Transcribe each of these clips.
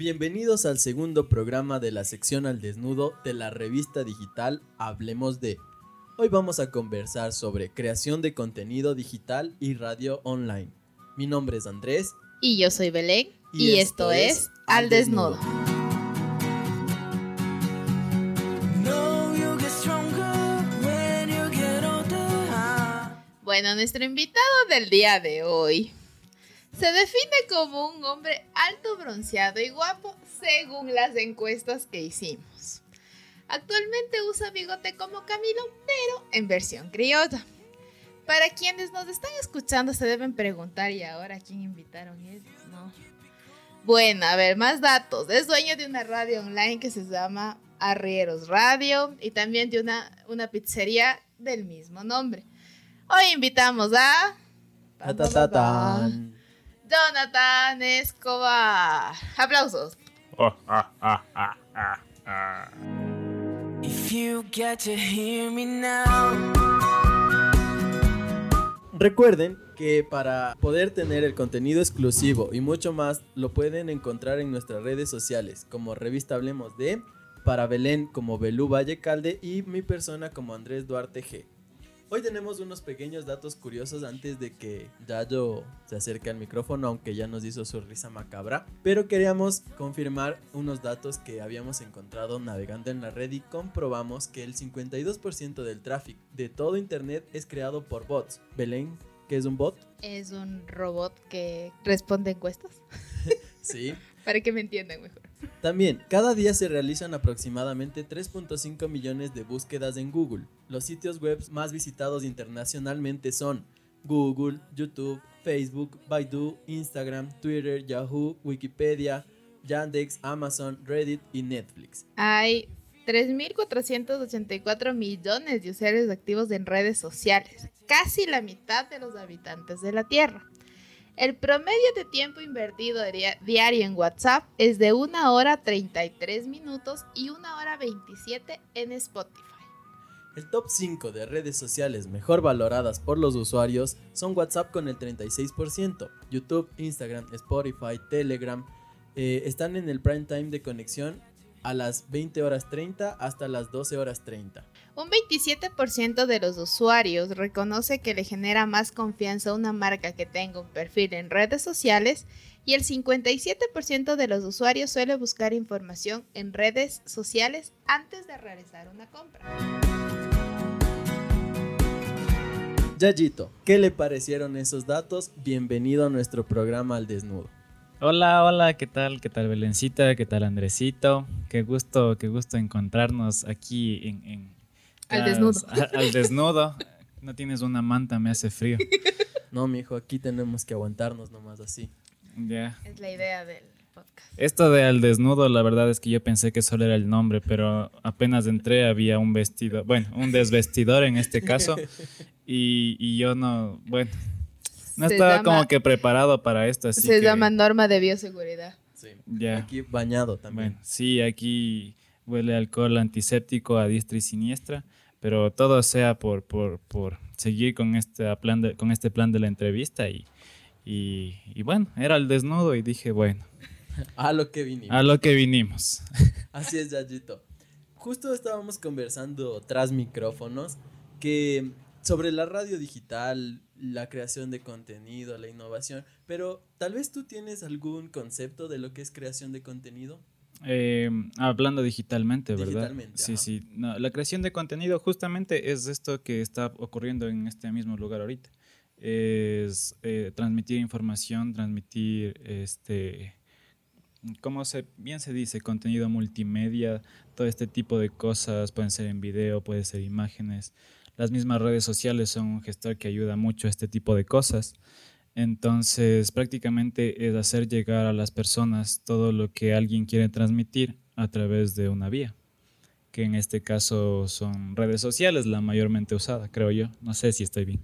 Bienvenidos al segundo programa de la sección al desnudo de la revista digital Hablemos de. Hoy vamos a conversar sobre creación de contenido digital y radio online. Mi nombre es Andrés. Y yo soy Belén. Y, esto, es Al desnudo. Bueno, nuestro invitado del día de hoy se define como un hombre alto, bronceado y guapo según las encuestas que hicimos. Actualmente usa bigote como Camilo, pero en versión criolla. Para quienes nos están escuchando se deben preguntar, ¿y ahora quién invitaron ellos? No. Bueno, a ver, más datos. Es dueño de una radio online que se llama Arrieros Radio y también de una, una pizzería del mismo nombre. Hoy invitamos a... Jonathan Escobar. Aplausos. Recuerden que para poder tener el contenido exclusivo y mucho más lo pueden encontrar en nuestras redes sociales como Revista Hablemos de, para Belén como Belú Vallecalde y mi persona como Andrés Duarte G. Hoy tenemos unos pequeños datos curiosos antes de que Yayo se acerque al micrófono, aunque ya nos hizo su risa macabra. Pero queríamos confirmar unos datos que habíamos encontrado navegando en la red y comprobamos que el 52% del tráfico de todo Internet es creado por bots. Belén, ¿qué es un bot? Es un robot que responde encuestas. sí. Para que me entiendan mejor. También, cada día se realizan aproximadamente 3.5 millones de búsquedas en Google. Los sitios web más visitados internacionalmente son Google, YouTube, Facebook, Baidu, Instagram, Twitter, Yahoo, Wikipedia, Yandex, Amazon, Reddit y Netflix. Hay 3.484 millones de usuarios activos en redes sociales, casi la mitad de los habitantes de la Tierra. El promedio de tiempo invertido diario en WhatsApp es de 1 hora 33 minutos y 1 hora 27 en Spotify. El top 5 de redes sociales mejor valoradas por los usuarios son WhatsApp con el 36%, YouTube, Instagram, Spotify, Telegram, eh, están en el prime time de conexión a las 20 horas 30 hasta las 12 horas 30. Un 27% de los usuarios reconoce que le genera más confianza una marca que tenga un perfil en redes sociales y el 57% de los usuarios suele buscar información en redes sociales antes de realizar una compra. Yayito, ¿qué le parecieron esos datos? Bienvenido a nuestro programa Al Desnudo. Hola, hola, ¿qué tal? ¿Qué tal Belencita? ¿Qué tal Andresito? Qué gusto, qué gusto encontrarnos aquí en, al desnudo. al desnudo. No tienes una manta, me hace frío. No, mijo, aquí tenemos que aguantarnos nomás así. Ya. Es la idea del podcast. Esto de al desnudo, la verdad es que yo pensé que solo era el nombre, pero apenas entré había un vestido, bueno, un desvestidor en este caso, y, yo no, bueno, no estaba como que preparado para esto. Así se llama norma de bioseguridad. Sí. Ya. Aquí bañado también. Bueno, sí, aquí huele alcohol antiséptico a diestra y siniestra, pero todo sea por, por, por seguir con este, plan de, con este plan de la entrevista y, y, bueno, era el desnudo y dije, bueno. A lo que vinimos. A lo que vinimos. Así es, Yayito. Justo estábamos conversando tras micrófonos que sobre la radio digital, la creación de contenido, la innovación, pero tal vez tú tienes algún concepto de lo que es creación de contenido. Eh, hablando digitalmente, ¿verdad? Digitalmente, sí, sí. la creación de contenido justamente es esto que está ocurriendo en este mismo lugar ahorita. Es eh, transmitir información, transmitir, este, como se, bien se dice, contenido multimedia, todo este tipo de cosas, pueden ser en video, pueden ser imágenes. Las mismas redes sociales son un gestor que ayuda mucho a este tipo de cosas. Entonces, prácticamente es hacer llegar a las personas todo lo que alguien quiere transmitir a través de una vía, que en este caso son redes sociales, la mayormente usada, creo yo. No sé si estoy bien.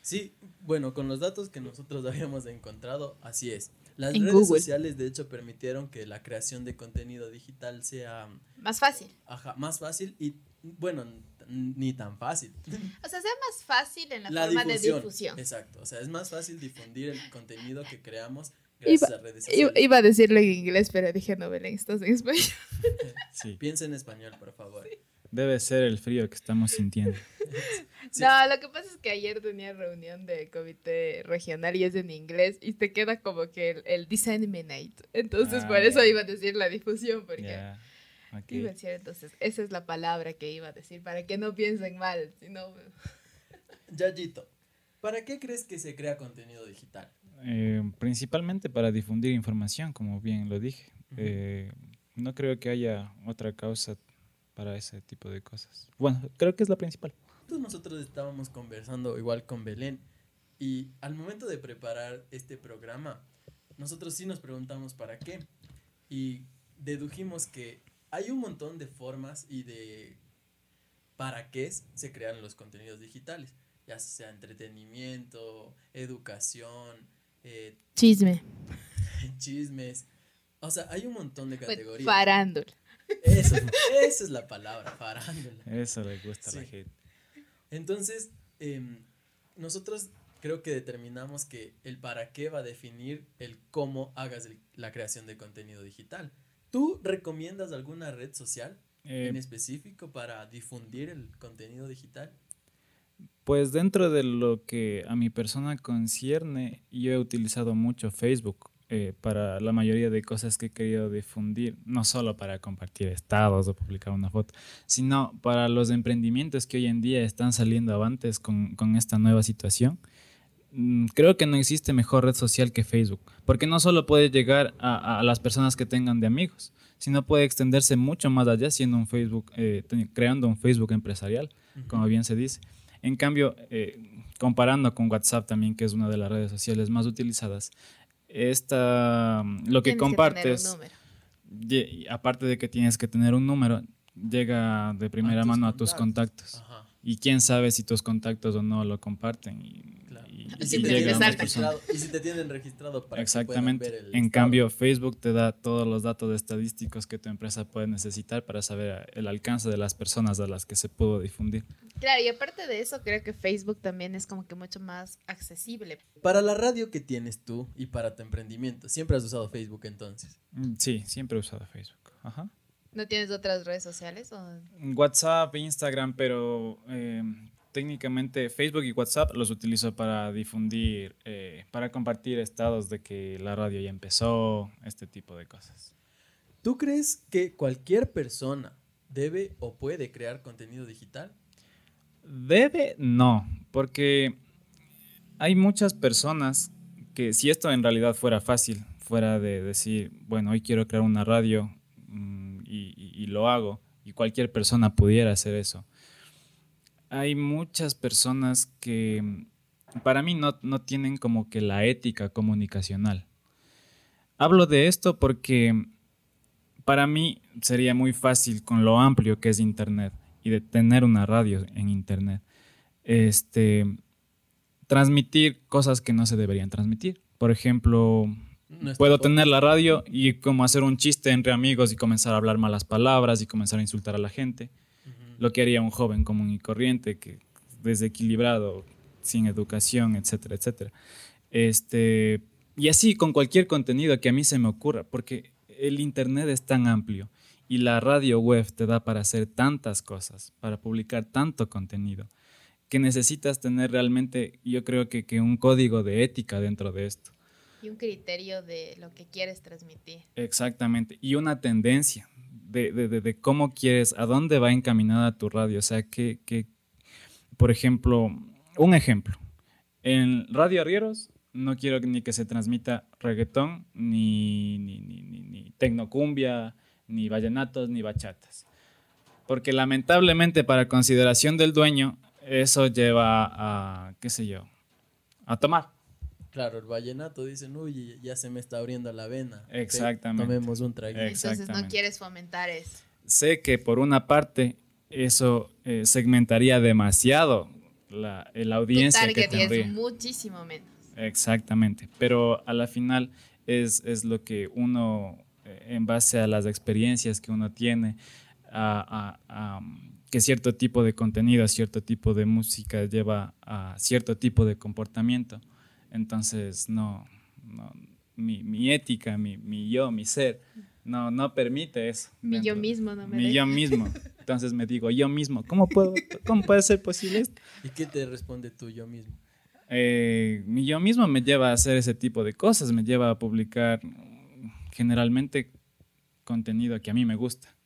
Sí, bueno, con los datos que nosotros habíamos encontrado, así es. Las redes sociales, de hecho, permitieron que la creación de contenido digital sea... Más fácil. Ajá, más fácil y, bueno, ni tan fácil. O sea, sea más fácil en la, forma de difusión. Exacto, o sea, es más fácil difundir el contenido que creamos Gracias Iba- a redes Iba, sociales. iba a decirlo en inglés, pero dije, no, Belén, estás en español. Sí, Piensa en español, por favor. debe ser el frío que estamos sintiendo. Sí. No, lo que pasa es que ayer tenía reunión de comité regional y es en inglés y te queda como que el, el disseminate. Entonces, Ah, por eso iba a decir la difusión, porque ok. iba a decir, entonces, esa es la palabra que iba a decir, para que no piensen mal, sino... Yayito, ¿para qué crees que se crea contenido digital? Eh, principalmente para difundir información, como bien lo dije. Ujú. Eh, no creo que haya otra causa para ese tipo de cosas. Bueno, creo que es la principal. Entonces nosotros estábamos conversando igual con Belén y al momento de preparar este programa, nosotros sí nos preguntamos para qué y dedujimos que hay un montón de formas y de para qué se crean los contenidos digitales, ya sea entretenimiento, educación, eh, Chisme. chismes, o sea, hay un montón de categorías. Farándula. Eso, esa es la palabra, farándula. Eso le gusta a la gente. Entonces, em, nosotros creo que determinamos que el para qué va a definir el cómo hagas el- la creación de contenido digital. ¿Tú recomiendas alguna red social Eh, en específico para difundir el contenido digital? Pues dentro de lo que a mi persona concierne, yo he utilizado mucho Facebook eh, para la mayoría de cosas que he querido difundir, no solo para compartir estados o publicar una foto, sino para los emprendimientos que hoy en día están saliendo avantes con, con esta nueva situación. Mm, Creo que no existe mejor red social que Facebook, porque no solo puede llegar a, a las personas que tengan de amigos, sino puede extenderse mucho más allá siendo un Facebook, eh, creando un Facebook empresarial, como bien se dice. En cambio, eh, comparando con WhatsApp también, que es una de las redes sociales más utilizadas, esta, mm, lo que Tienes compartes, y aparte de que tienes que tener un número, llega de primera mano a tus contactos. contactos. Ajá, Y quién sabe si tus contactos o no lo comparten. Y, claro. y- Y y si, te y si te tienen registrado para que Exactamente. puedan ver el En estado. cambio, Facebook te da todos los datos estadísticos que tu empresa puede necesitar para saber el alcance de las personas a las que se pudo difundir. Claro, y aparte de eso, creo que Facebook también es como que mucho más accesible. Para la radio que tienes tú y para tu emprendimiento, siempre has usado Facebook entonces. Mm, Sí, siempre he usado Facebook. Ajá. ¿No tienes otras redes sociales? O... WhatsApp, Instagram, pero eh, técnicamente Facebook y WhatsApp los utilizo para difundir, eh, para compartir estados de que la radio ya empezó, este tipo de cosas. ¿Tú crees que cualquier persona debe o puede crear contenido digital? Debe, no, porque hay muchas personas que si esto en realidad fuera fácil, fuera de decir, bueno, hoy quiero crear una radio y, lo hago, y cualquier persona pudiera hacer eso. Hay muchas personas que para mí no, no tienen como que la ética comunicacional. Hablo de esto porque para mí sería muy fácil con lo amplio que es Internet y de tener una radio en Internet, este, transmitir cosas que no se deberían transmitir. Por ejemplo, Puedo tener la radio y como hacer un chiste entre amigos y comenzar a hablar malas palabras y comenzar a insultar a la gente. Lo que haría un joven común y corriente, que desequilibrado, sin educación, etcétera, etcétera. Este, y así con cualquier contenido que a mí se me ocurra, porque el Internet es tan amplio y la radio web te da para hacer tantas cosas, para publicar tanto contenido, que necesitas tener realmente, yo creo que, que un código de ética dentro de esto. Y un criterio de lo que quieres transmitir. Exactamente. Y una tendencia de, de- de- cómo quieres, a dónde va encaminada tu radio. O sea, que, que, por ejemplo, un ejemplo. En Radio Arrieros no quiero ni que se transmita reggaetón, ni, ni, ni, ni, ni tecnocumbia, ni vallenatos, ni bachatas. Porque lamentablemente para consideración del dueño, eso lleva a, qué sé yo, a tomar. Claro, el vallenato dicen, uy, ya se me está abriendo la vena. Te- Exactamente. Tomemos un traguito. Entonces no quieres fomentar eso. sé que por una parte eso eh, segmentaría demasiado la, eh, la audiencia que target tendría. es muchísimo menos. Exactamente, pero a la final es, es lo que uno, eh, en base a las experiencias que uno tiene, a, a- a, que cierto tipo de contenido, cierto tipo de música lleva a cierto tipo de comportamiento. Entonces, no, no, mi, mi ética, mi, mi, yo, mi ser, no, no permite eso. Mi yo mismo no me Mi yo mismo. Entonces me digo, yo mismo, ¿cómo, puedo, ¿cómo puede ser posible esto? ¿Y qué te responde tú yo mismo? Eh, mi yo mismo me lleva a hacer ese tipo de cosas, me lleva a publicar generalmente contenido que a mí me gusta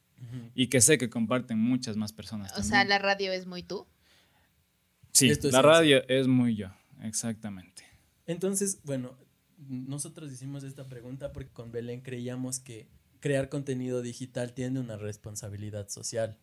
y que sé que comparten muchas más personas. O sea, la radio es muy tú. Sí, la radio es muy yo, exactamente. Entonces, bueno, nosotros hicimos esta pregunta porque con Belén creíamos que crear contenido digital tiene una responsabilidad social,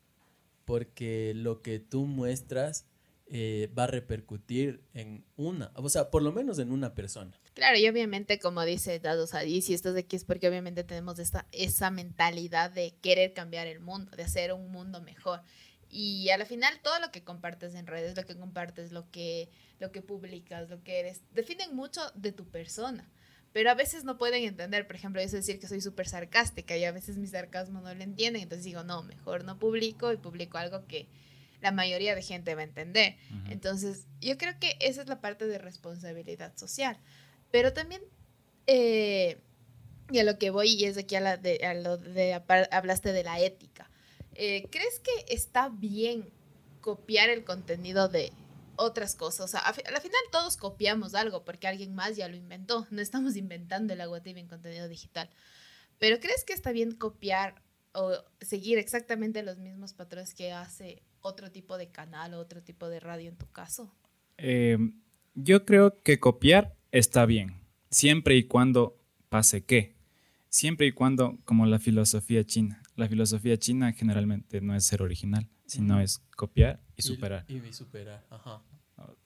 porque lo que tú muestras eh, va a repercutir en una, o sea, por lo menos en una persona. Claro, y obviamente, como dice Dados Sadie, si estás aquí es porque obviamente tenemos esta, esa mentalidad de querer cambiar el mundo, de hacer un mundo mejor. Y al final todo lo que compartes en redes, lo que compartes, lo que, lo que publicas, lo que eres, definen mucho de tu persona. Pero a veces no pueden entender, por ejemplo, eso decir que soy súper sarcástica y a veces mi sarcasmo no lo entienden, entonces digo, no, mejor no publico y publico algo que la mayoría de gente va a entender. Entonces, yo creo que esa es la parte de responsabilidad social. Pero también, eh, y a lo que voy, y es aquí a, la de, a lo de, hablaste de la ética. Eh, ¿Crees que está bien copiar el contenido de otras cosas? O sea, al final todos copiamos algo porque alguien más ya lo inventó. No estamos inventando el agua tibia en contenido digital. Pero ¿crees que está bien copiar o seguir exactamente los mismos patrones que hace otro tipo de canal o otro tipo de radio en tu caso? Eh, yo creo que copiar está bien, siempre y cuando pase qué, siempre y cuando, como la filosofía china, la filosofía china generalmente no es ser original, sino es copiar y superar. Y, superar, ajá.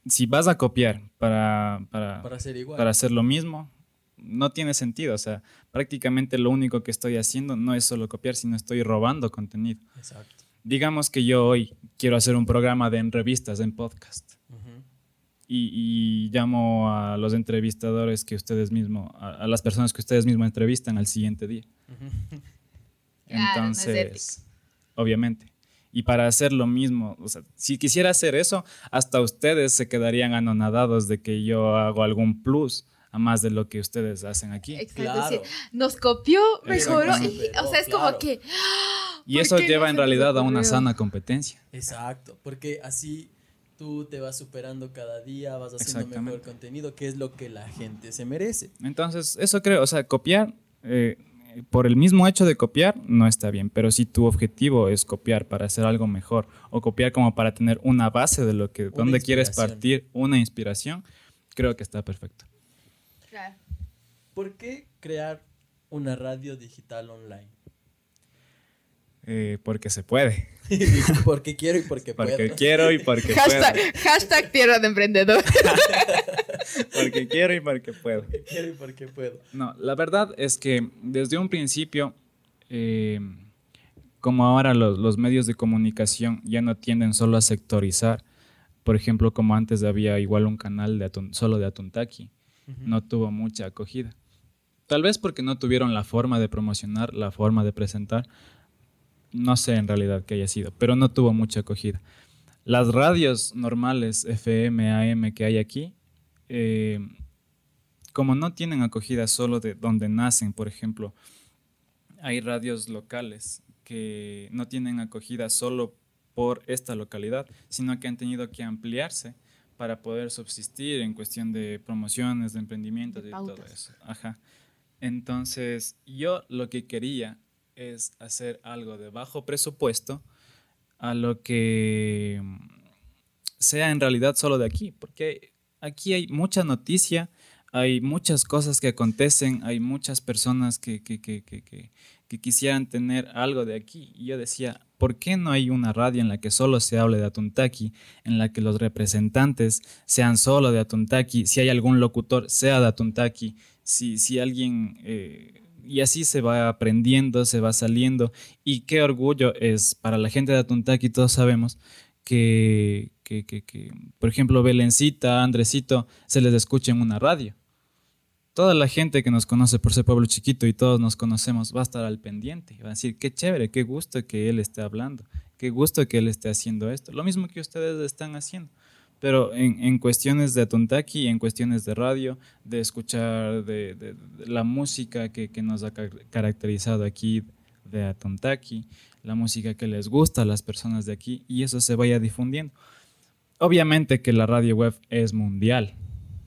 Si vas a copiar para, para, para, hacer igual. para hacer lo mismo, no tiene sentido. O sea, prácticamente lo único que estoy haciendo no es solo copiar, sino estoy robando contenido. Exacto. Digamos que yo hoy quiero hacer un programa de en revistas, en podcast y, llamo a los entrevistadores que ustedes mismos, a, las personas que ustedes mismos entrevistan al siguiente día. Entonces, obviamente. Y para hacer lo mismo, o sea, si quisiera hacer eso, hasta ustedes se quedarían anonadados de que yo hago algún plus a más de lo que ustedes hacen aquí. Exacto, nos copió, mejoró, o sea, es como que... Y eso lleva en realidad a una sana competencia. Exacto, porque así tú te vas superando cada día, vas haciendo mejor contenido, que es lo que la gente se merece. Entonces, eso creo, o sea, copiar, eh, por el mismo hecho de copiar, no está bien, pero si tu objetivo es copiar para hacer algo mejor o copiar como para tener una base de lo que, donde quieres partir, una inspiración, creo que está perfecto. Claro. ¿Por qué crear una radio digital online? Eh, porque se puede. porque quiero y porque, puedo. Porque quiero y porque hashtag, puedo. Hashtag tierra de emprendedor. porque quiero y porque puedo. Porque quiero y porque puedo. No, la verdad es que desde un principio, eh, como ahora los, medios de comunicación ya no tienden solo a sectorizar, por ejemplo, como antes había igual un canal de solo de Atuntaki, no tuvo mucha acogida. Tal vez porque no tuvieron la forma de promocionar, la forma de presentar, no sé en realidad qué haya sido, pero no tuvo mucha acogida. Las radios normales, FM, AM que hay aquí, eh, como no tienen acogida solo de donde nacen, por ejemplo, hay radios locales que no tienen acogida solo por esta localidad, sino que han tenido que ampliarse para poder subsistir en cuestión de promociones, de emprendimientos y todo eso. Ajá. Entonces, yo lo que quería es hacer algo de bajo presupuesto a lo que mm, sea en realidad solo de aquí, porque aquí hay mucha noticia, hay muchas cosas que acontecen, hay muchas personas que, que, que, que, quisieran tener algo de aquí. Y yo decía, ¿por qué no hay una radio en la que solo se hable de Atuntaki, en la que los representantes sean solo de Atuntaki, si hay algún locutor, sea de Atuntaki, si, si alguien... Eh, y así se va aprendiendo, se va saliendo. Y qué orgullo es para la gente de Atuntaki, todos sabemos que, que, que, por ejemplo, Belencita, Andresito, se les escucha en una radio. Toda la gente que nos conoce por ser pueblo chiquito y todos nos conocemos va a estar al pendiente. Va a decir, qué chévere, qué gusto que él esté hablando, qué gusto que él esté haciendo esto. Lo mismo que ustedes están haciendo. Pero en, en cuestiones de Atontaki, en cuestiones de radio, de escuchar de, de- de la música que, que nos ha ca- caracterizado aquí de Atontaki, la música que les gusta a las personas de aquí, y eso se vaya difundiendo. Obviamente que la radio web es mundial,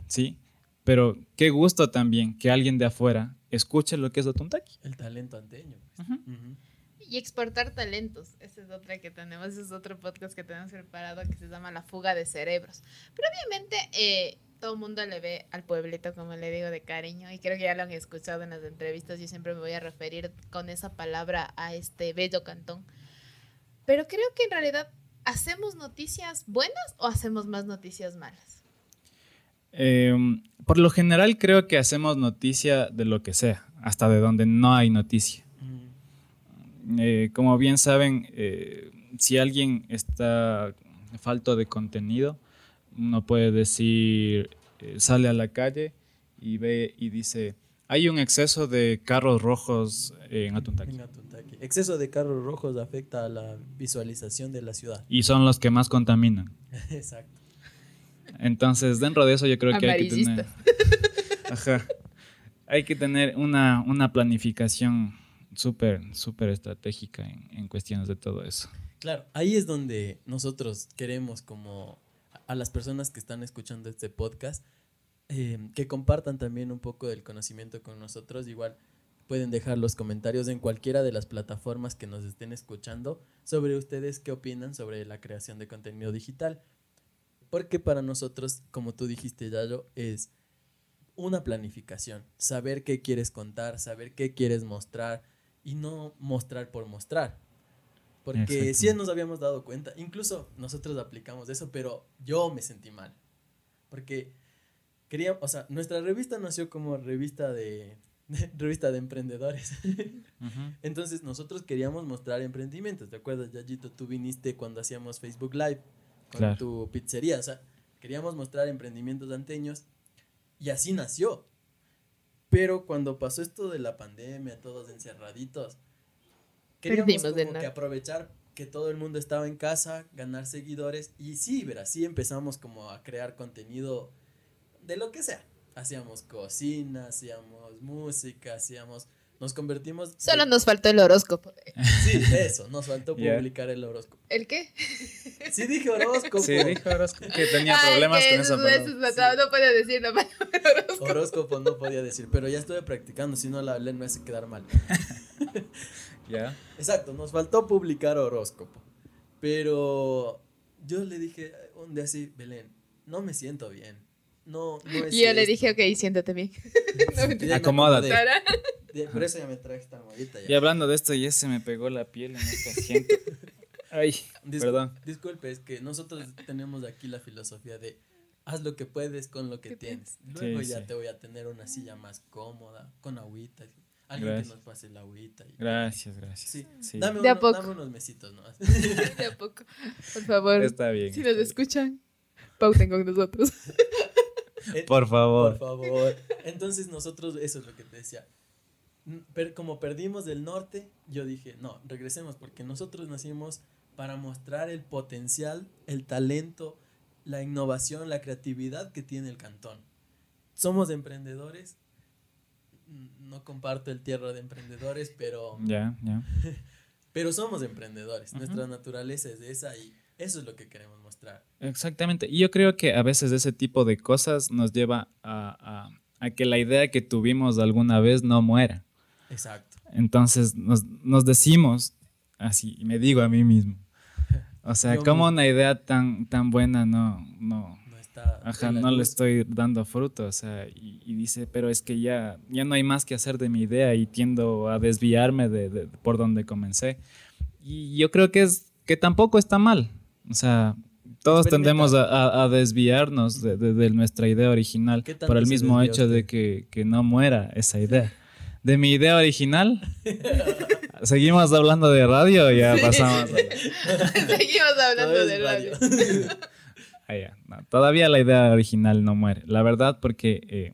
¿sí? Pero qué gusto también que alguien de afuera escuche lo que es Atontaki. El talento anteño. pues. Ujú. Ujú. Y exportar talentos. Esa es otra que tenemos, es otro podcast que tenemos preparado que se llama La fuga de cerebros. Pero obviamente eh, todo el mundo le ve al pueblito, como le digo, de cariño. Y creo que ya lo han escuchado en las entrevistas. Yo siempre me voy a referir con esa palabra a este bello cantón. Pero creo que en realidad, ¿hacemos noticias buenas o hacemos más noticias malas? Eh, por lo general creo que hacemos noticia de lo que sea, hasta de donde no hay noticia. Eh, como bien saben, eh, si alguien está falto de contenido, uno puede decir, eh, sale a la calle y ve y dice, hay un exceso de carros rojos en Atuntaki. En Atuntaki. Exceso de carros rojos afecta a la visualización de la ciudad. Y son los que más contaminan. Exacto. Entonces, dentro de eso yo creo que hay que tener... Ajá. Hay que tener una, una planificación súper, súper estratégica en, en cuestiones de todo eso. Claro, ahí es donde nosotros queremos como a las personas que están escuchando este podcast eh, que compartan también un poco del conocimiento con nosotros. Igual pueden dejar los comentarios en cualquiera de las plataformas que nos estén escuchando sobre ustedes qué opinan sobre la creación de contenido digital. Porque para nosotros, como tú dijiste, Yayo, es una planificación. Saber qué quieres contar, saber qué quieres mostrar y no mostrar por mostrar. Porque sí nos habíamos dado cuenta, incluso nosotros aplicamos eso, pero yo me sentí mal. Porque queríamos, o sea, nuestra revista nació como revista de, revista de emprendedores. Entonces nosotros queríamos mostrar emprendimientos. ¿Te acuerdas, Yayito? Tú viniste cuando hacíamos Facebook Live con Claro. tu pizzería. O sea, queríamos mostrar emprendimientos anteños y así nació. Pero cuando pasó esto de la pandemia, todos encerraditos, queríamos Perdimos de como que aprovechar que todo el mundo estaba en casa, ganar seguidores y sí, ver, así empezamos como a crear contenido de lo que sea. Hacíamos cocina, hacíamos música, hacíamos nos convertimos Solo nos faltó el horóscopo. Sí, eso, nos faltó publicar el horóscopo. ¿El qué? Sí dije horóscopo. Sí, dijo Orozco que tenía Ay, problemas que con esa eso- No puedo decir la palabra horóscopo. Horóscopo no podía decir, pero ya estuve practicando, si no la hablé me hace quedar mal. Ya. Exacto, nos faltó publicar horóscopo. Pero yo le dije un día así, Belén, no me siento bien. No, no es Y yo le esto". dije, ok, siéntate bien. No. Ya Acomódate. Por eso ya me traje esta almohadita ya. Y hablando de esto, ya se me pegó la piel en este asiento. Ay, Dis- perdón. Disculpe, es que nosotros tenemos aquí la filosofía de haz lo que puedes con lo que ¿Qué tienes. Luego Sí, ya sí. te voy a tener una silla más cómoda, con agüita. Alguien Gracias. que nos pase la agüita. y- Gracias, gracias. Sí. Sí. Dame, De a uno- poco. dame unos mesitos nomás. De a poco. Por favor, Está bien. si está nos bien. escuchan, pauten con nosotros. Eh, Por favor. Por favor. Entonces nosotros, eso es lo que te decía. Mm, per- como perdimos del norte, yo dije, no, regresemos porque nosotros nacimos para mostrar el potencial, el talento, la innovación, la creatividad que tiene el cantón. Somos emprendedores. Mm, No comparto el tierra de emprendedores, pero, Ya, ya. pero somos emprendedores. Ujú. Nuestra naturaleza es esa y eso es lo que queremos mostrar. Exactamente. Y yo creo que a veces ese tipo de cosas nos lleva a, a- a que la idea que tuvimos alguna vez no muera. Exacto. Entonces nos, nos decimos así, y me digo a mí mismo. O sea, Yo como una idea tan, tan buena no, no, No está. ajá, no le estoy dando fruto. O sea, y, y dice, pero es que ya, ya no hay más que hacer de mi idea y tiendo a desviarme de, de- por donde comencé. Y yo creo que es que tampoco está mal. O sea, todos tendemos a, a- a desviarnos de, de- de nuestra idea original ¿Qué tanto por el mismo hecho de que, que no muera esa idea. De mi idea original, seguimos hablando de radio ya Sí. pasamos. Seguimos hablando de radio. Ah, ya. No, todavía la idea original no muere. La verdad, porque eh,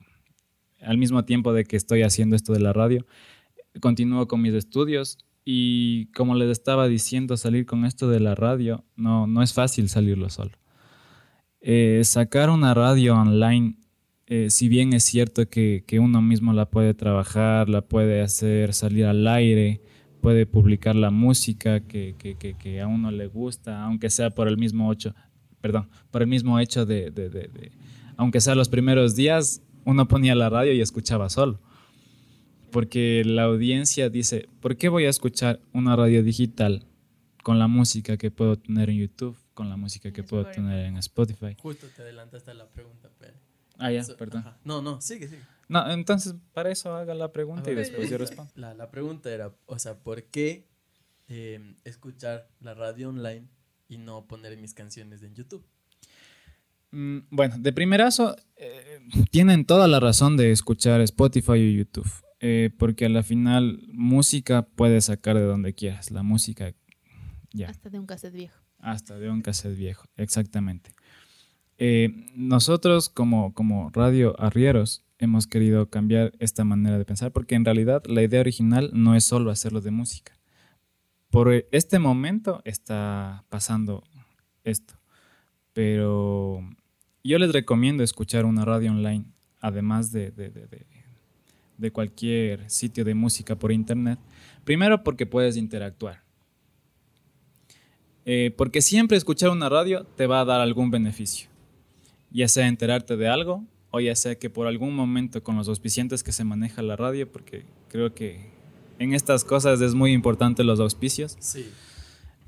al mismo tiempo de que estoy haciendo esto de la radio, continúo con mis estudios y como les estaba diciendo, salir con esto de la radio no, no es fácil salirlo solo. eh, sacar una radio online, eh, si bien es cierto que, que, uno mismo la puede trabajar, la puede hacer salir al aire, puede publicar la música que, que, que a uno le gusta, aunque sea por el mismo ocho, perdón, por el mismo hecho de, de, de, de, aunque sea los primeros días, uno ponía la radio y escuchaba solo. Porque la audiencia dice, ¿por qué voy a escuchar una radio digital con la música que puedo tener en YouTube, con la música que puedo tener en Spotify? Justo te adelantaste a la pregunta, pero... Ah, ya, perdón. Ajá. No, no, sigue, sigue. No, entonces para eso haga la pregunta ver, y después yo respondo. La, la, pregunta era, o sea, ¿por qué eh, escuchar la radio online y no poner mis canciones en YouTube? Mm, bueno, de primerazo, eh, tienen toda la razón de escuchar Spotify o YouTube, eh, porque a la final música puedes sacar de donde quieras, la música ya. Hasta de un cassette viejo. Hasta de un cassette viejo, exactamente. Eh, nosotros como, como Radio Arrieros hemos querido cambiar esta manera de pensar porque en realidad la idea original no es solo hacerlo de música. Por este momento está pasando esto, pero yo les recomiendo escuchar una radio online, además de, de, de, de cualquier sitio de música por internet. Primero porque puedes interactuar. Eh, porque siempre escuchar una radio te va a dar algún beneficio. Ya sea enterarte de algo o ya sea que por algún momento con los auspiciantes que se maneja la radio, porque creo que en estas cosas es muy importante los auspicios. Sí.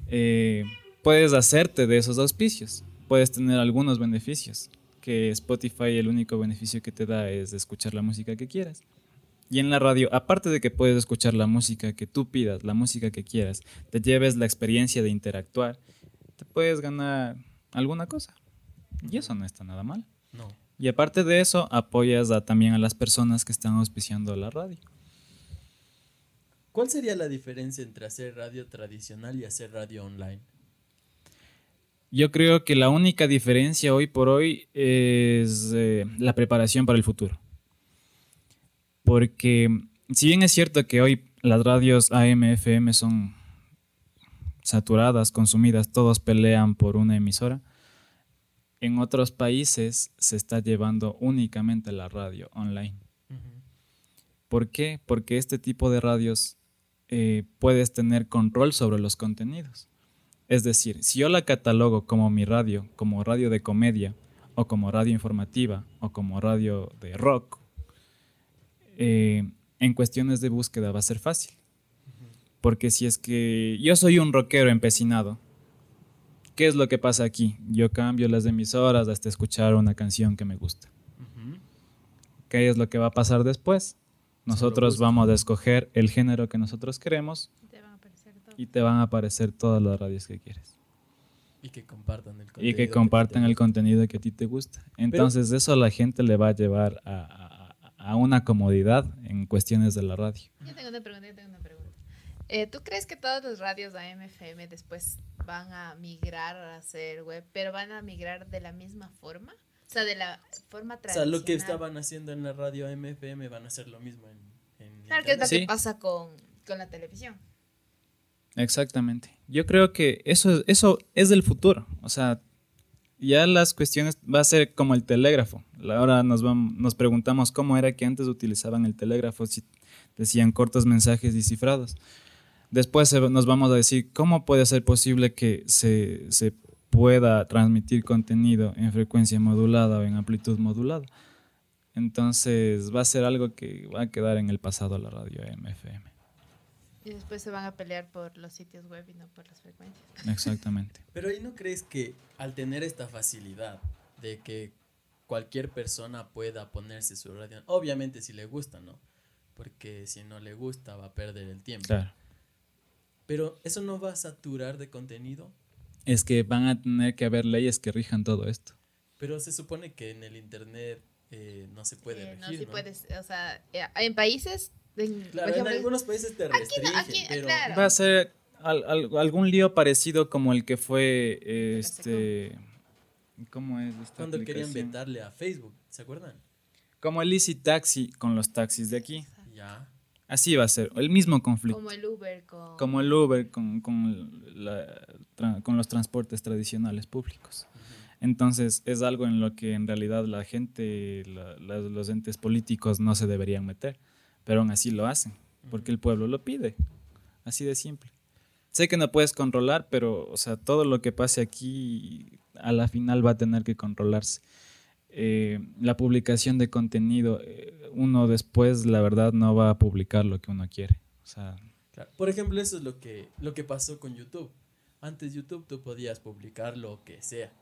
Eh, puedes hacerte de esos auspicios, puedes tener algunos beneficios, que Spotify el único beneficio que te da es escuchar la música que quieras. Y en la radio, aparte de que puedes escuchar la música que tú pidas, la música que quieras, te lleves la experiencia de interactuar, te puedes ganar alguna cosa. Y eso no está nada mal. No. Y aparte de eso, apoyas a, también a las personas que están auspiciando la radio. ¿Cuál sería la diferencia entre hacer radio tradicional y hacer radio online? Yo creo que la única diferencia hoy por hoy es eh, la preparación para el futuro. Porque si bien es cierto que hoy las radios AM, FM son saturadas, consumidas, todos pelean por una emisora, en otros países se está llevando únicamente la radio online. Uh -huh. ¿Por qué? Porque este tipo de radios eh, puedes tener control sobre los contenidos. Es decir, si yo la catalogo como mi radio, como radio de comedia, o como radio informativa, o como radio de rock, eh, en cuestiones de búsqueda va a ser fácil. Porque si es que yo soy un rockero empecinado, ¿qué es lo que pasa aquí? Yo cambio las emisoras hasta escuchar una canción que me gusta. ¿Qué es lo que va a pasar después? Nosotros vamos a escoger el género que nosotros queremos y te van a aparecer todas las radios que quieres. Y que compartan el contenido. Y que compartan que el contenido que a ti te gusta. Entonces Pero, eso a la gente le va a llevar a, a, una comodidad en cuestiones de la radio. Yo tengo una pregunta, yo tengo una pregunta. Eh, ¿Tú crees que todas las radios AM, FM después van a migrar a hacer web, pero van a migrar de la misma forma? O sea, de la forma tradicional. O sea, lo que estaban haciendo en la radio AM, FM van a hacer lo mismo en, en Claro, que es lo sí. que pasa con, con la televisión. Exactamente. Yo creo que eso, eso es del futuro. O sea, ya las cuestiones va a ser como el telégrafo. Ahora nos, vamos, nos preguntamos cómo era que antes utilizaban el telégrafo, si decían cortos mensajes descifrados. Después nos vamos a decir cómo puede ser posible que se, se pueda transmitir contenido en frecuencia modulada o en amplitud modulada. Entonces va a ser algo que va a quedar en el pasado la radio MFM. Y después se van a pelear por los sitios web y no por las frecuencias. Exactamente. Pero ¿y no crees que al tener esta facilidad de que cualquier persona pueda ponerse su radio, obviamente si le gusta, ¿no? Porque si no le gusta va a perder el tiempo. Claro. Pero eso no va a saturar de contenido. Es que van a tener que haber leyes que rijan todo esto. Pero se supone que en el internet eh, no se puede Eh, regir, no, sí ¿no? puedes, o sea, eh, en países, en, Claro, ejemplo, en algunos países te Aquí no, restringen, aquí, pero claro. Va a ser al- al- algún lío parecido como el que fue este. ¿Cómo es esta cuando querían vetarle a Facebook, ¿se acuerdan? Como el Easy Taxi con los taxis de aquí. Ya. Así va a ser, el mismo conflicto. como el Uber con... Como el Uber con, con la- tra- con los transportes tradicionales públicos. Entonces es algo en lo que en realidad la gente, los entes políticos no se deberían meter, pero aún así lo hacen, porque el pueblo lo pide, así de simple. Sé que no puedes controlar, pero o sea, todo lo que pase aquí a la final va a tener que controlarse. Eh, la publicación de contenido, eh, uno después la verdad no va a publicar lo que uno quiere. O sea, Por ejemplo, eso es lo que, lo que pasó con YouTube. Antes YouTube tú podías publicar lo que sea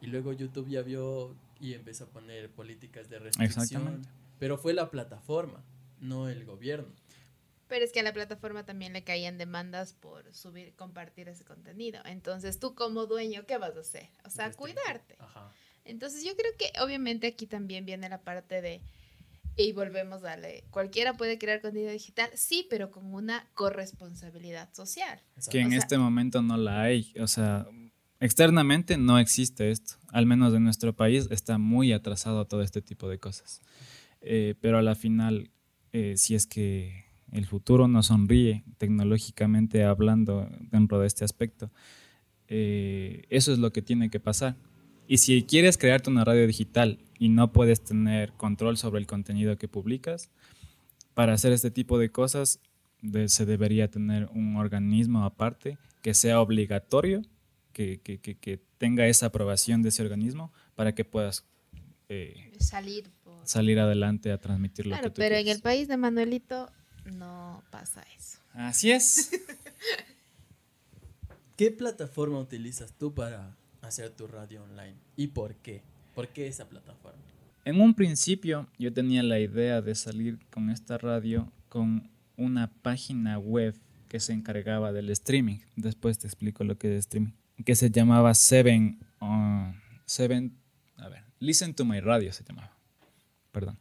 y luego YouTube ya vio y empezó a poner políticas de restricción. Pero fue la plataforma, no el gobierno. Pero es que a la plataforma también le caían demandas por subir, compartir ese contenido. Entonces tú como dueño, ¿qué vas a hacer? O sea, cuidarte. Ajá. Entonces yo creo que obviamente aquí también viene la parte de, y volvemos a darle, cualquiera puede crear contenido digital, sí, pero con una corresponsabilidad social. Que en este momento no la hay. O sea, Externamente no existe esto, al menos en nuestro país está muy atrasado todo este tipo de cosas. Eh, pero a la final, eh, si es que el futuro nos sonríe tecnológicamente hablando dentro de este aspecto, eh, eso es lo que tiene que pasar. Y si quieres crearte una radio digital y no puedes tener control sobre el contenido que publicas, para hacer este tipo de cosas se debería tener un organismo aparte que sea obligatorio que, tenga esa aprobación de ese organismo para que puedas eh, salir, salir adelante a transmitir lo que tú pero en el país de Manuelito no pasa eso. Así es. ¿Qué plataforma utilizas tú para hacer tu radio online y por qué? ¿Por qué esa plataforma? En un principio yo tenía la idea de salir con esta radio con una página web que se encargaba del streaming. Después te explico lo que es streaming que se llamaba Seven, uh, Seven, a ver, Listen to My Radio se llamaba, perdón.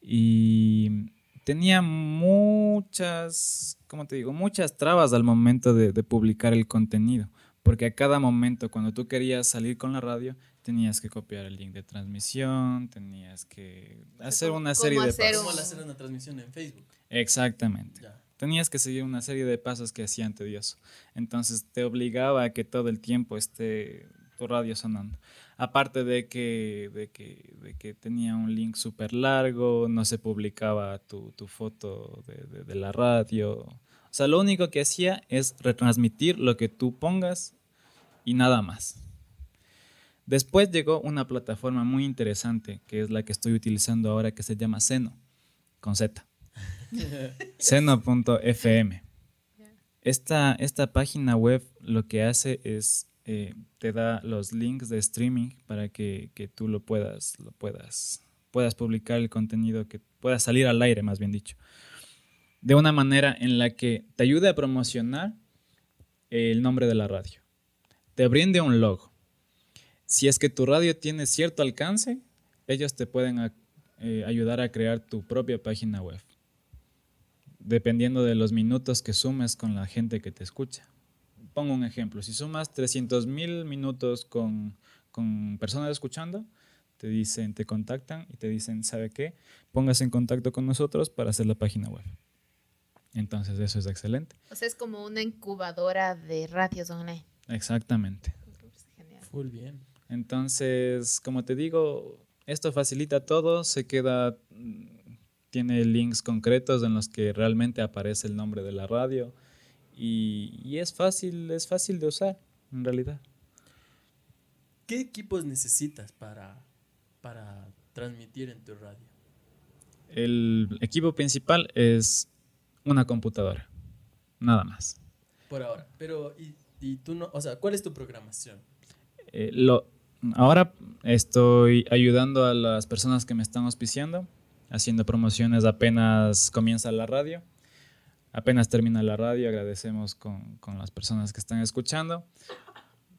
Y tenía muchas, ¿cómo te digo? Muchas trabas al momento de, publicar el contenido, porque a cada momento cuando tú querías salir con la radio, tenías que copiar el link de transmisión, tenías que hacer una serie de pasos. ¿Cómo hacer una transmisión en Facebook? Exactamente tenías que seguir una serie de pasos que hacían tedioso. Entonces te obligaba a que todo el tiempo esté tu radio sonando. Aparte de que, de que, de que tenía un link súper largo, no se publicaba tu, tu foto de, de, la radio. O sea, lo único que hacía es retransmitir lo que tú pongas y nada más. Después llegó una plataforma muy interesante, que es la que estoy utilizando ahora, que se llama Seno, con Z. Seno.fm. Esta, esta página web lo que hace es eh, te da los links de streaming para que, tú lo puedas, lo puedas, puedas publicar el contenido, que pueda salir al aire, más bien dicho. De una manera en la que te ayude a promocionar el nombre de la radio. Te brinde un logo. Si es que tu radio tiene cierto alcance, ellos te pueden eh, ayudar a crear tu propia página web dependiendo de los minutos que sumes con la gente que te escucha. Pongo un ejemplo, si sumas 300 mil minutos con, con personas escuchando, te dicen, te contactan y te dicen, ¿sabe qué? Póngase en contacto con nosotros para hacer la página web. Entonces eso es excelente. O sea, es como una incubadora de radios online. Exactamente. Full bien. Entonces, como te digo, esto facilita todo, se queda tiene links concretos en los que realmente aparece el nombre de la radio y, es fácil, es fácil de usar en realidad. ¿Qué equipos necesitas para, para transmitir en tu radio? El equipo principal es una computadora, nada más. Por ahora, pero y, tú no, o sea, ¿cuál es tu programación? Eh, lo, ahora estoy ayudando a las personas que me están auspiciando haciendo promociones apenas comienza la radio. Apenas termina la radio, agradecemos con, con, las personas que están escuchando.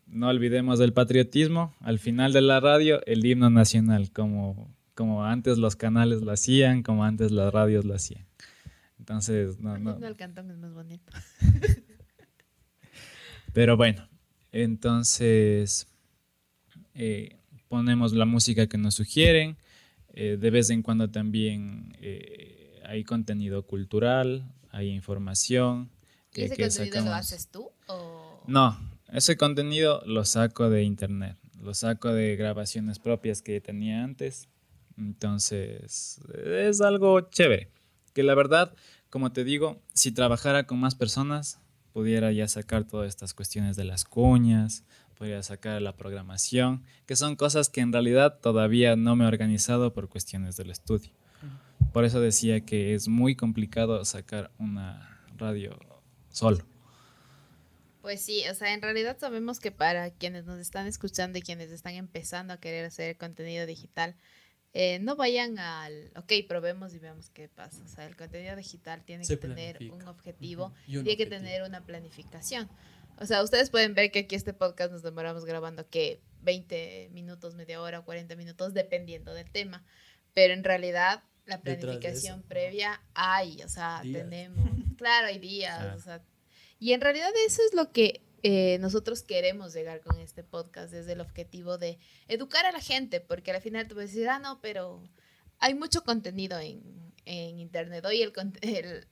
No olvidemos del patriotismo. Al final de la radio, el himno nacional, como, como antes los canales lo hacían, como antes las radios lo hacían. Entonces, no, no. El cantón es más bonito. Pero bueno, entonces eh, ponemos la música que nos sugieren eh, de vez en cuando también eh, hay contenido cultural, hay información. Que, ¿Y ese contenido lo haces tú? No, ese contenido lo saco de internet. lo saco de grabaciones propias que tenía antes. Entonces, es algo chévere. Que la verdad, como te digo, si trabajara con más personas, pudiera ya sacar todas estas cuestiones de las cuñas, podría sacar la programación, que son cosas que en realidad todavía no me he organizado por cuestiones del estudio. Por eso decía que es muy complicado sacar una radio solo. Pues sí, o sea, en realidad sabemos que para quienes nos están escuchando y quienes están empezando a querer hacer contenido digital, eh, no vayan al, ok, probemos y veamos qué pasa. O sea, el contenido digital tiene que tener un objetivo, tiene que tener una planificación. O sea, ustedes pueden ver que aquí este podcast nos demoramos grabando que 20 minutos, media hora, 40 minutos, dependiendo del tema. Pero en realidad la planificación previa hay, o sea, tenemos, claro, hay días, o sea, y en realidad eso es lo que eh, nosotros queremos llegar con este podcast, desde el objetivo de educar a la gente, porque al final tú vas a decir, ah, no, pero hay mucho contenido en, en internet, hoy el, el,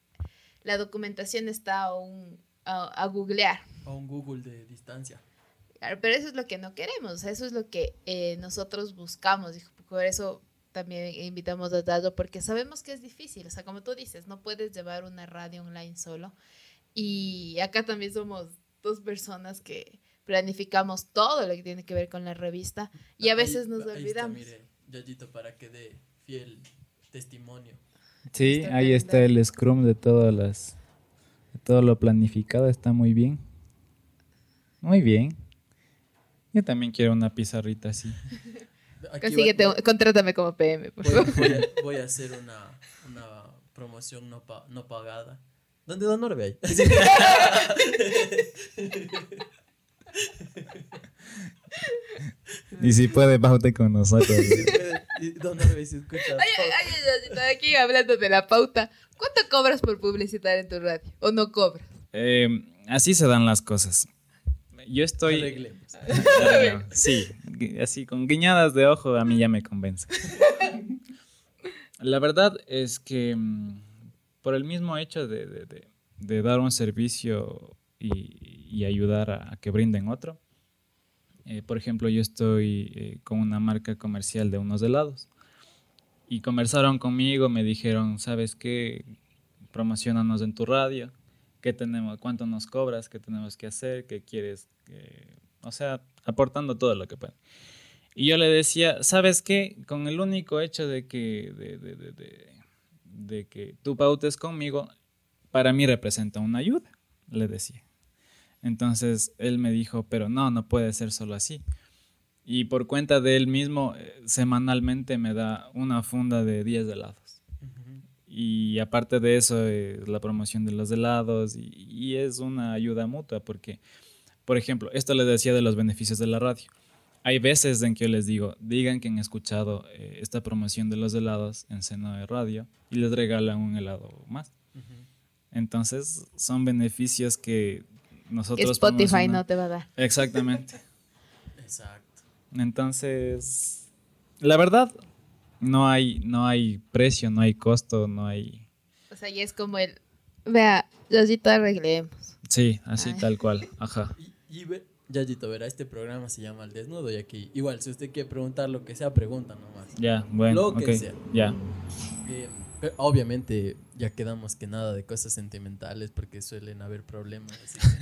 la documentación está a, un, a, googlear. A un Google de distancia. Claro, pero eso es lo que no queremos, eso es lo que eh, nosotros buscamos, por eso también invitamos a Dado, porque sabemos que es difícil, o sea, como tú dices, no puedes llevar una radio online solo, y acá también somos dos personas que planificamos todo lo que tiene que ver con la revista y a veces nos olvidamos. mire, Yayito, para que dé fiel testimonio. Sí, ahí está el scrum de todas las de todo lo planificado, está muy bien. Muy bien. Yo también quiero una pizarrita así. Consíguete, contrátame como PM, por voy, voy, a, voy, a, hacer una, una promoción no, pa, no pagada ¿Dónde Don Orbe hay? y si puede, bájate con nosotros. Don Orbe, si escucha. Ay, ay, ay, aquí hablando de la pauta. ¿Cuánto cobras por publicitar en tu radio? ¿O no cobras? Eh, así se dan las cosas. Yo estoy. sí, así con guiñadas de ojo a mí ya me convence. La verdad es que mm, por el mismo hecho de, dar un servicio y, ayudar a, que brinden otro. Eh, por ejemplo, yo estoy eh, con una marca comercial de unos helados y conversaron conmigo, me dijeron, ¿sabes qué? Promocionanos en tu radio, ¿qué tenemos? ¿Cuánto nos cobras? ¿Qué tenemos que hacer? ¿Qué quieres? O sea, aportando todo lo que pueden. Y yo le decía, ¿sabes qué? Con el único hecho de que de que tú pautes conmigo, para mí representa una ayuda, le decía. Entonces él me dijo, pero no, no puede ser solo así. Y por cuenta de él mismo, eh, semanalmente me da una funda de 10 helados. Y aparte de eso, la promoción de los helados y, y, es una ayuda mutua porque, por ejemplo, esto le decía de los beneficios de la radio hay veces en que yo les digo, digan que han escuchado eh, esta promoción de los helados en seno de radio y les regalan un helado más. Entonces, son beneficios que nosotros... Spotify no te va a dar. Exactamente. Exacto. Entonces, la verdad, no hay, no hay precio, no hay costo, no hay... O sea, y es como el, vea, así te arreglemos. Sí, así tal cual, ajá. y Yayito, verá, este programa se llama El Desnudo y aquí, igual, si usted quiere preguntar lo que sea, pregunta nomás. Ya, bueno, lo que sea. Ya. Eh, obviamente, ya quedamos que nada de cosas sentimentales porque suelen haber problemas.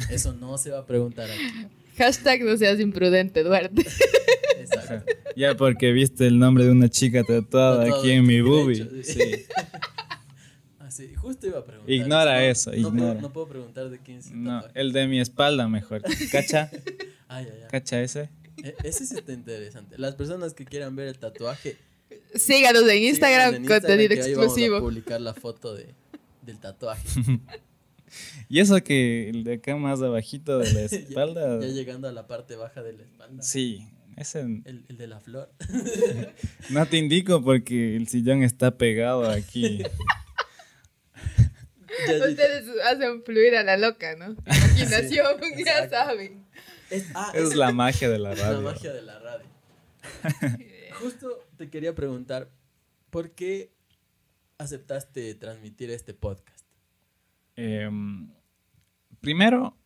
eso no se va a preguntar aquí. Hashtag no seas imprudente, Duarte. Exacto. Ya porque viste el nombre de una chica tatuada aquí en mi boobie. sí. sí, justo iba a preguntar. Ignora eso, ignora. no puedo preguntar de quién es No, el de mi espalda mejor. ¿Cacha? ay, ay, ¿Cacha ese? E, ese sí está interesante. Las personas que quieran ver el tatuaje. Síganos en Instagram, contenido exclusivo. Vamos a publicar la foto de, del tatuaje. y eso que el de acá más abajito de la espalda. ya, llegando a la parte baja de la espalda. Sí, ese. El, el de la flor. no te indico porque el sillón está pegado aquí. Ustedes hacen fluir a la loca, ¿no? Imaginación, ya saben. Ah, es, la magia de la radio. La magia de la radio. Justo te quería preguntar, ¿por qué aceptaste transmitir este podcast? Em, primero,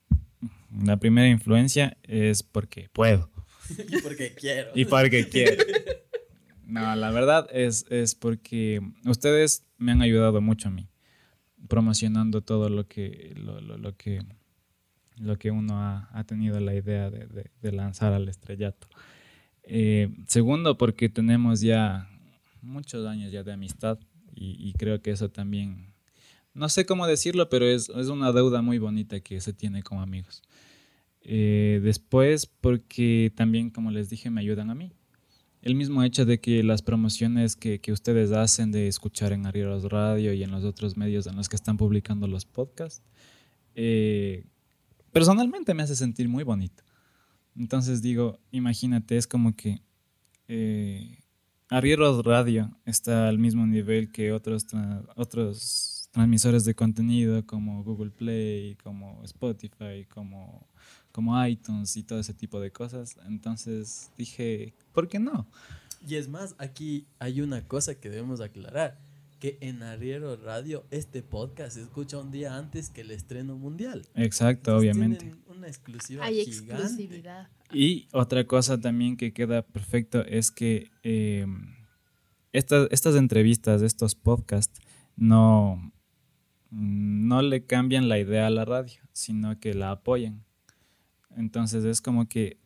la primera influencia es porque puedo. y porque quiero. y porque quiero. No, la verdad es, es porque ustedes me han ayudado mucho a mí, promocionando todo lo que, lo, lo- que, lo que uno ha, tenido la idea de, de- de lanzar al estrellato. Eh, segundo, porque tenemos ya muchos años ya de amistad y, y creo que eso también, no sé cómo decirlo, pero es, es una deuda muy bonita que se tiene como amigos. Eh, después, porque también, como les dije, me ayudan a mí. El mismo hecho de que las promociones que, que ustedes hacen de escuchar en Arrieros Radio y en los otros medios en los que están publicando los podcasts, eh, personalmente me hace sentir muy bonito. Entonces digo, imagínate, es como que eh, Arrieros Radio está al mismo nivel que otros, otros transmisores de contenido como Google Play, como Spotify, como, como iTunes y todo ese tipo de cosas. Entonces dije, ¿por qué no? Y es más, aquí hay una cosa que debemos aclarar. Que en Arriero Radio este podcast se escucha un día antes que el estreno mundial. Exacto, Entonces obviamente. tienen Una exclusiva Hay gigante. exclusividad. Y otra cosa también que queda perfecto es que eh, estas, estas entrevistas, estos podcasts, no, no le cambian la idea a la radio, sino que la apoyan. Entonces es como que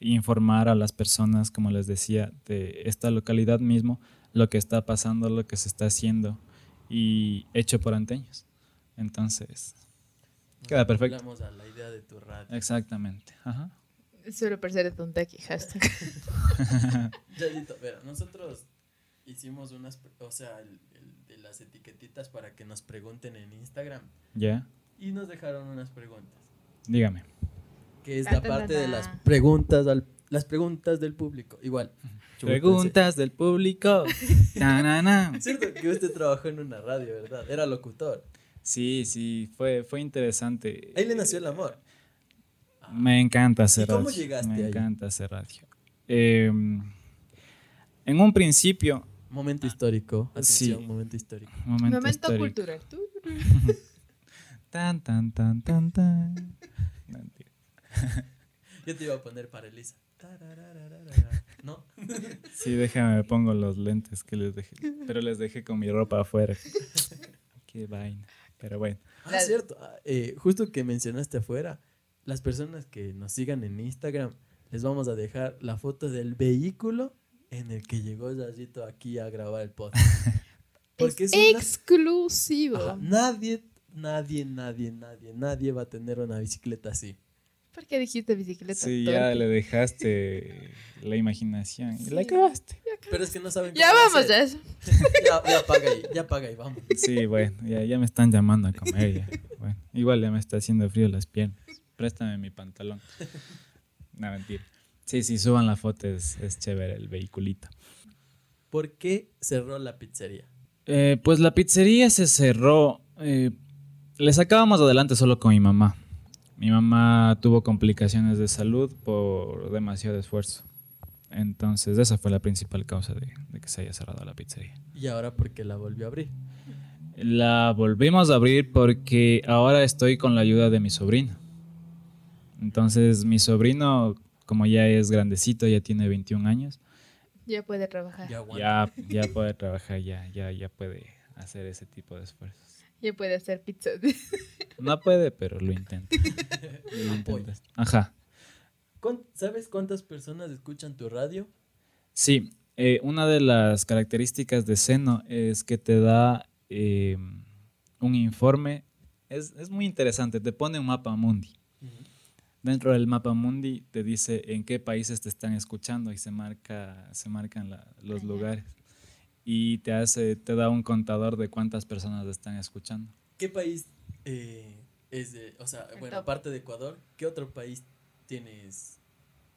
informar a las personas, como les decía, de esta localidad mismo, lo que está pasando, lo que se está haciendo y hecho por anteños. Entonces, queda perfecto. Hablamos a la idea de tu radio. Exactamente. Ajá. Solo por ser Tontaki, hashtag. Yayito, mira, nosotros hicimos unas, o sea, el, el de las etiquetitas para que nos pregunten en Instagram ¿Ya? y nos dejaron unas preguntas, Dígame. Que es la parte de las preguntas al, las preguntas del público. Igual. Preguntas del público. Na, na, na. Es cierto que usted trabajó en una radio, ¿verdad? Era locutor. Sí, sí, fue, fue interesante. Ahí le nació el amor. Me encanta hacer ¿Y cómo radio. llegaste Me ahí? encanta hacer radio. Eh, en un principio, Momento histórico. Atención, Ah, Sí. momento histórico. momento, Momento histórico. cultural. Tan, tan, tan, tan, tan. Yo te iba a poner para Elisa. ¿No? Sí, déjame, me pongo los lentes que les dejé. Pero les dejé con mi ropa afuera. Qué vaina. Pero bueno. Ah, La- cierto. Ah, eh, justo que mencionaste afuera, las personas que nos sigan en Instagram, les vamos a dejar la foto del vehículo en el que llegó Yayito aquí a grabar el podcast. Porque es, Es una- exclusivo. Ajá, nadie, nadie, nadie, nadie, nadie va a tener una bicicleta así. ¿Por qué dijiste bicicleta? Sí, ya le dejaste la imaginación y la acabaste. Pero es que no saben Ya cómo vamos hacer. a eso. Ya, ya paga ahí, ya paga ahí, vamos. Sí, bueno, ya, ya me están llamando a comer. ya. Bueno, igual ya me está haciendo frío las piernas. Préstame mi pantalón. No, mentira. Sí, sí, suban la foto, es, es chévere el vehiculito. ¿Por qué cerró la pizzería? Eh, pues la pizzería se cerró. eh, le sacábamos adelante solo con mi mamá. Mi mamá tuvo complicaciones de salud por demasiado esfuerzo. Entonces, esa fue la principal causa de, de que se haya cerrado la pizzería. Y ahora porque la volvió a abrir. La volvimos a abrir porque ahora estoy con la ayuda de mi sobrino. Entonces, mi sobrino, como ya es grandecito, ya tiene 21 años, Ya puede trabajar. Ya aguanta. ya, ya puede trabajar, ya, ya, ya puede hacer ese tipo de esfuerzos. Ya puede hacer pizza. No puede, pero lo intenta. Lo intenta. Ajá. ¿Cuán- ¿Sabes cuántas personas escuchan tu radio? Sí, eh, una de las características de Seno es que te da eh, un informe. Es, es muy interesante, te pone un mapa mundi. Dentro del mapa mundi te dice en qué países te están escuchando y se marca, se marcan la- los lugares. Y te hace, te da un contador de cuántas personas están escuchando. ¿Qué país eh, es de, o sea, El bueno, top. aparte de Ecuador, ¿qué otro país tienes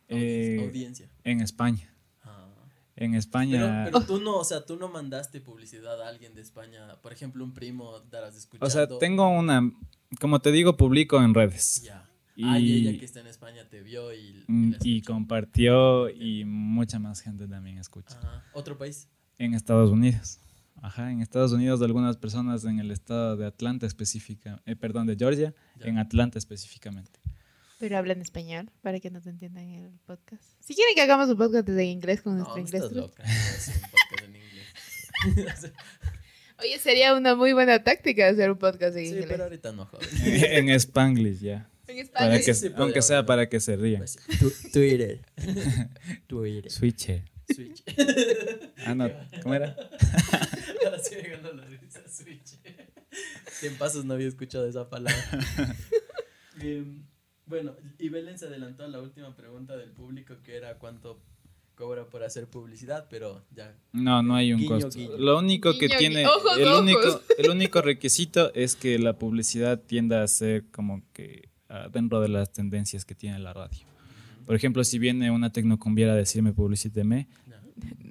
audi- Eh, audiencia? En España. Ah. En Pero, España. pero tú no, o sea, tú no mandaste publicidad a alguien de España, por ejemplo, un primo darás escuchando. o sea, tengo una, como te digo, publico en redes. Ya. Y- Ah, y ella que está en España te vio y, y Mm, Y compartió y mucha más gente también escucha. Ajá. ¿Otro país? En Estados Unidos. Ajá, en Estados Unidos algunas personas en el estado de Atlanta específica, eh, perdón, de Georgia, Ya. en Atlanta específicamente. Pero habla en español para que nos entiendan el podcast. Si quieren que hagamos un podcast en inglés con nuestro No, inglés. estás loca. no un podcast en inglés. Oye, sería una muy buena táctica hacer un podcast en sí, inglés. pero ahorita no, joven. en Spanglish ya. En Para que, sí aunque sea para que se rían. Pues, Twitter. Twitter. Switcher. Switch. Ah, no. ¿Cómo era? Ahora sí me ganó la risa, Switch. Cien pasos no había escuchado esa palabra. Em, bueno, y Belén se adelantó a la última pregunta del público que era cuánto cobra por hacer publicidad, pero ya. No, no hay un Guiño, costo. guiño. Lo único que Guiño, tiene. Ojos, el, ojos. único, el único requisito es que la publicidad tienda a ser como que ah, dentro de las tendencias que tiene la radio. Por ejemplo, si viene una tecnocumbiera a decirme publicíteme.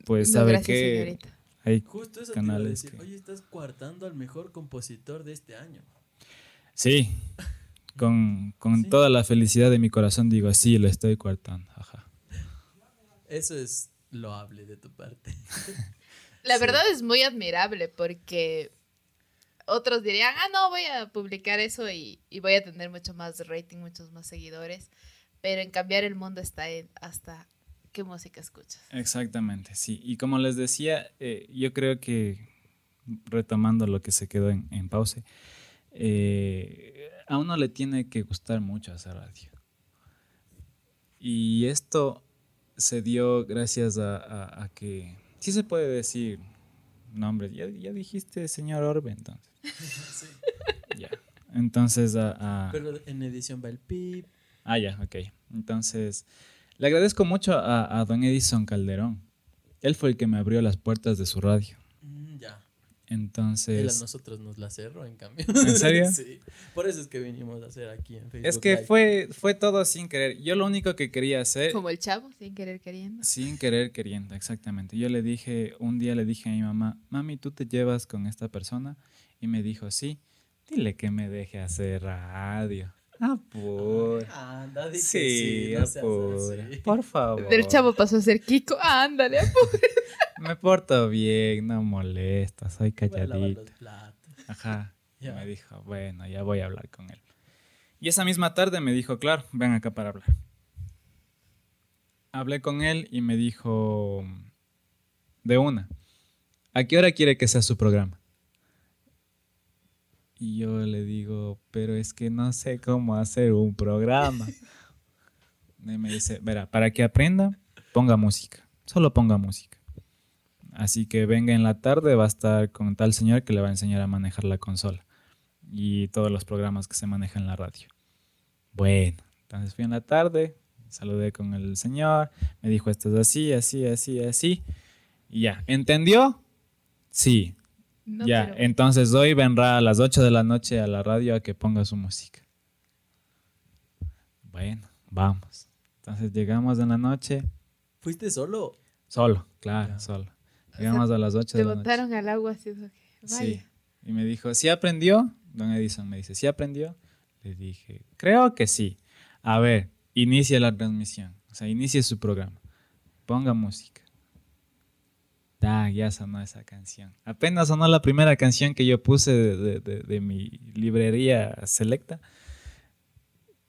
Pues No, sabe gracias, que señorita. hay Justo eso Canales decir. que- Oye, estás coartando al mejor compositor de este año. Sí, con, con Sí. toda la felicidad de mi corazón digo, sí, lo estoy coartando. Ajá. Eso es loable de tu parte. La Sí. verdad es muy admirable porque otros dirían, ah, no, voy a publicar eso y, y voy a tener mucho más rating, muchos más seguidores. Pero en cambiar el mundo está en hasta qué música escuchas. Exactamente, sí. Y como les decía, eh, yo creo que, retomando lo que se quedó en, en pause, eh, a uno le tiene que gustar mucho hacer radio. Y esto se dio gracias a, a- a que, sí se puede decir nombres, ya, ya dijiste señor Orbe entonces. Sí. Ya. Entonces, a, a- Pero en edición va el pip. Ah, ya, ok. Entonces, le agradezco mucho a, a don Edison Calderón. Él fue el que me abrió las puertas de su radio. Mm, ya. Él a Entonces, nosotros nos la cerró, en cambio. ¿En serio? sí. Por eso es que vinimos a hacer aquí en Facebook. es que Live. fue, fue todo sin querer. Yo lo único que quería hacer, Como el chavo, sin querer queriendo. sin querer queriendo, exactamente. Yo le dije, un día le dije a mi mamá, mami, ¿tú te llevas con esta persona? Y me dijo, sí, dile que me deje hacer radio. Ah, por... Anda, Sí, sí, no apura. Por favor. Del chavo pasó a ser Kiko. Ándale. Me porto bien, no molesto, soy calladito. Ajá. Y Ya. me dijo, bueno, ya voy a hablar con él. Y esa misma tarde me dijo, claro, ven acá para hablar. Hablé con él y me dijo, de una, ¿a qué hora quiere que sea su programa? Y yo le digo, pero es que no sé cómo hacer un programa. Y me dice, verá, para que aprenda, ponga música, solo ponga música. Así que venga en la tarde, va a estar con tal señor que le va a enseñar a manejar la consola y todos los programas que se manejan en la radio. Bueno, entonces fui en la tarde, saludé con el señor, me dijo esto es así, así, así, así. Y ya, ¿entendió? Sí, No, ya, entonces hoy vendrá a las 8 de la noche a la radio a que ponga su música. Bueno, vamos. Entonces llegamos en la noche, ¿Fuiste solo? solo, claro, solo. sea, Llegamos a las 8 Te de la noche. botaron al agua así. eso que- Sí. Vaya. Y me dijo, ¿sí aprendió? Don Edison me dice, ¿sí aprendió? Le dije, creo que sí. A ver, inicia la transmisión. O sea, inicie su programa. Ponga música. Da, ya sonó esa canción. Apenas sonó la primera canción que yo puse de, de- de- de mi librería selecta.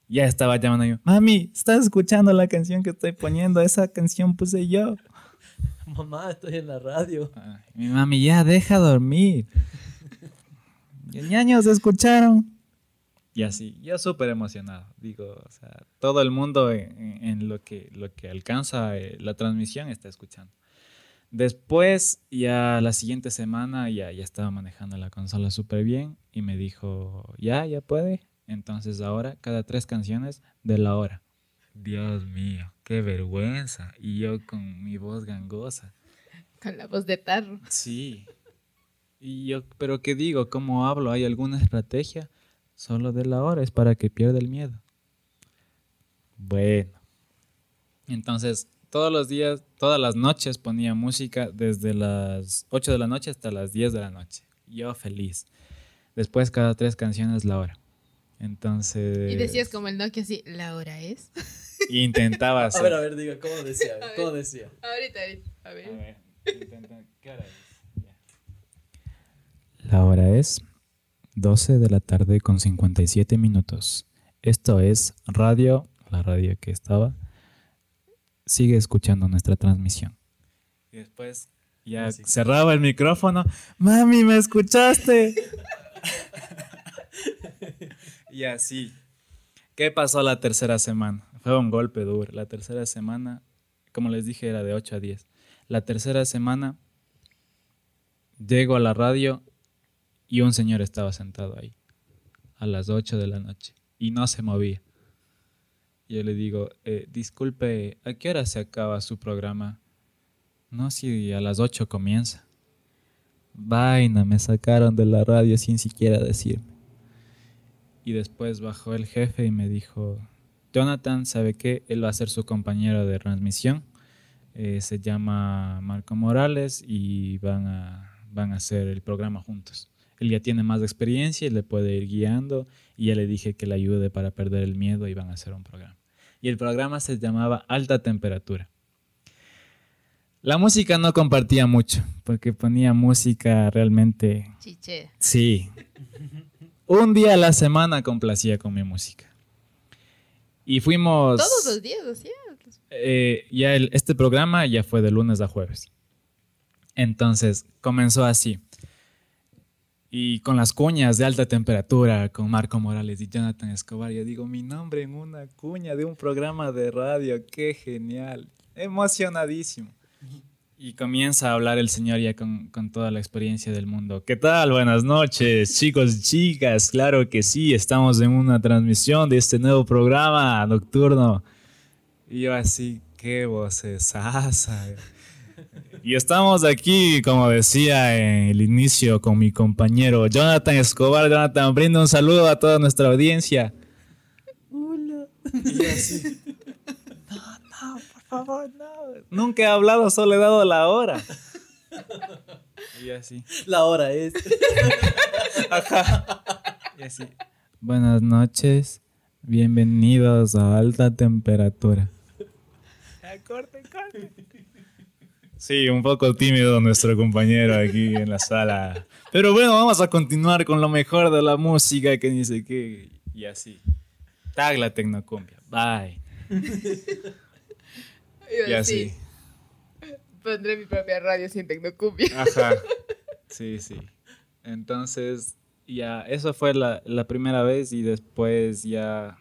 Ya estaba llamando yo, mami, ¿estás escuchando la canción que estoy poniendo? Esa canción puse yo. Mamá, estoy en la radio. Ay, mi mami, ya deja dormir. Y el ñaño se escucharon. Y así, yo súper emocionado. Digo, o sea, todo el mundo en, en- en lo, que, lo que alcanza eh, la transmisión está escuchando. Después, ya la siguiente semana, ya, ya estaba manejando la consola súper bien y me dijo, ya, ya puede. Entonces ahora, cada tres canciones de la hora. Dios mío, qué vergüenza. Y yo con mi voz gangosa. Con la voz de tarro. Sí. Y yo, pero ¿qué digo? ¿Cómo hablo? ¿Hay alguna estrategia? Solo de la hora es para que pierda el miedo. Bueno. Entonces, todos los días, todas las noches ponía música desde las 8 de la noche hasta las 10 de la noche. Yo feliz. Después cada tres canciones la hora. Entonces... Y decías como el Nokia así, la hora es. Intentaba hacer... A ver, a ver, diga, ¿cómo decía? A ver. ¿Cómo decía? Ahorita, ahorita. A ver. A ver, intenta- ¿qué hora es? Ya. La hora es 12 de la tarde con 57 minutos. Esto es Radio la radio que estaba, sigue escuchando nuestra transmisión. Y después ya Así. cerraba el micrófono, mami, ¿me escuchaste? y así. ¿Qué pasó la tercera semana? Fue un golpe duro. La tercera semana, como les dije, era de 8 a 10. La tercera semana llego a la radio y un señor estaba sentado ahí a las 8 de la noche y no se movía. Yo le digo, eh, disculpe, ¿a qué hora se acaba su programa? No, si a las 8 comienza. Vaina, me sacaron de la radio sin siquiera decirme. Y después bajó el jefe y me dijo, Jonathan, ¿sabe qué? Él va a ser su compañero de transmisión. Eh, se llama Marco Morales y van a, van a hacer el programa juntos. Él ya tiene más experiencia y le puede ir guiando y ya le dije que le ayude para perder el miedo y van a hacer un programa. Y el programa se llamaba Alta Temperatura. La música no compartía mucho porque ponía música realmente Chiche. Sí. Un día a la semana complacía con mi música. Y fuimos... Todos los días, ¿sí? eh, ya el- este programa ya fue de lunes a jueves. Entonces comenzó así. Y con las cuñas de alta temperatura, con Marco Morales y Jonathan Escobar, yo digo mi nombre en una cuña de un programa de radio, qué genial, emocionadísimo. Y comienza a hablar el señor ya con, con toda la experiencia del mundo. ¿Qué tal? Buenas noches, chicos chicas. Claro que sí, estamos en una transmisión de este nuevo programa nocturno. Y yo así, qué vocesaza. Y estamos aquí, como decía en el inicio, con mi compañero Jonathan Escobar. Jonathan, brinda un saludo a toda nuestra audiencia. Hola. Y yo así, no, no, por favor, no. Nunca he hablado, solo he dado la hora. Y así, La hora es. y así. Buenas noches, bienvenidos a alta temperatura. Corte, corte. Sí, un poco tímido nuestro compañero aquí en la sala. Pero bueno, vamos a continuar con lo mejor de la música que dice que... Y así. Tag la tecnocumbia. Bye. Y así. Pondré mi propia radio sin tecnocumbia. Ajá. Sí, sí. Entonces, ya, eso fue la, la primera vez y después ya,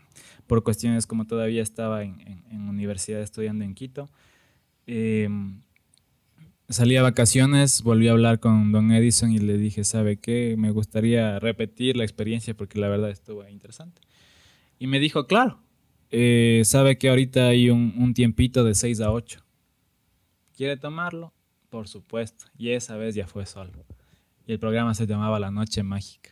por cuestiones como todavía estaba en, en- en universidad estudiando en Quito, em, salí a vacaciones, volví a hablar con Don Edison y le dije, ¿sabe qué? Me gustaría repetir la experiencia porque la verdad estuvo interesante. Y me dijo, claro, eh, sabe que ahorita hay un, tiempito de 6 a 8. ¿Quiere tomarlo? Por supuesto. Y esa vez ya fue solo. Y el programa se llamaba La Noche Mágica.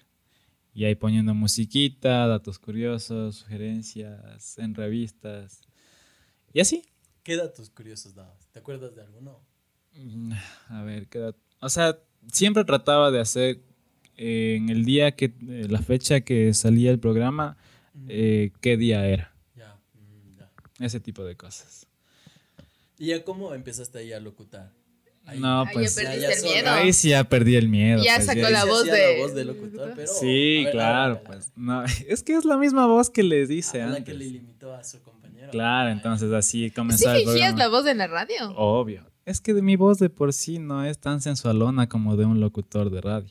Y ahí poniendo musiquita, datos curiosos, sugerencias en revistas. Y así. ¿Qué datos curiosos dabas? ¿Te acuerdas de alguno? Mm, A ver, ¿qué dat- O sea, siempre trataba de hacer eh, en el día que, eh, la fecha que salía el programa, eh, qué día era. Ya, mm, ya. Ese tipo de cosas. ¿Y ya cómo empezaste ahí a locutar? Ahí- No, Ahí ya pues perdiste ya el miedo. ahí sí ya perdí el miedo. Ya pues, sacó ya- la Sí voz de- la voz de locutor, pero... Sí, ver, claro, pues. No, es que es la misma voz que les dice Ah, la antes. que le limitó a su compañero. Claro, Ah, entonces así ¿Sí comenzaba el fingías la voz en la radio? Obvio. Es que de mi voz de por sí no es tan sensualona como de un locutor de radio.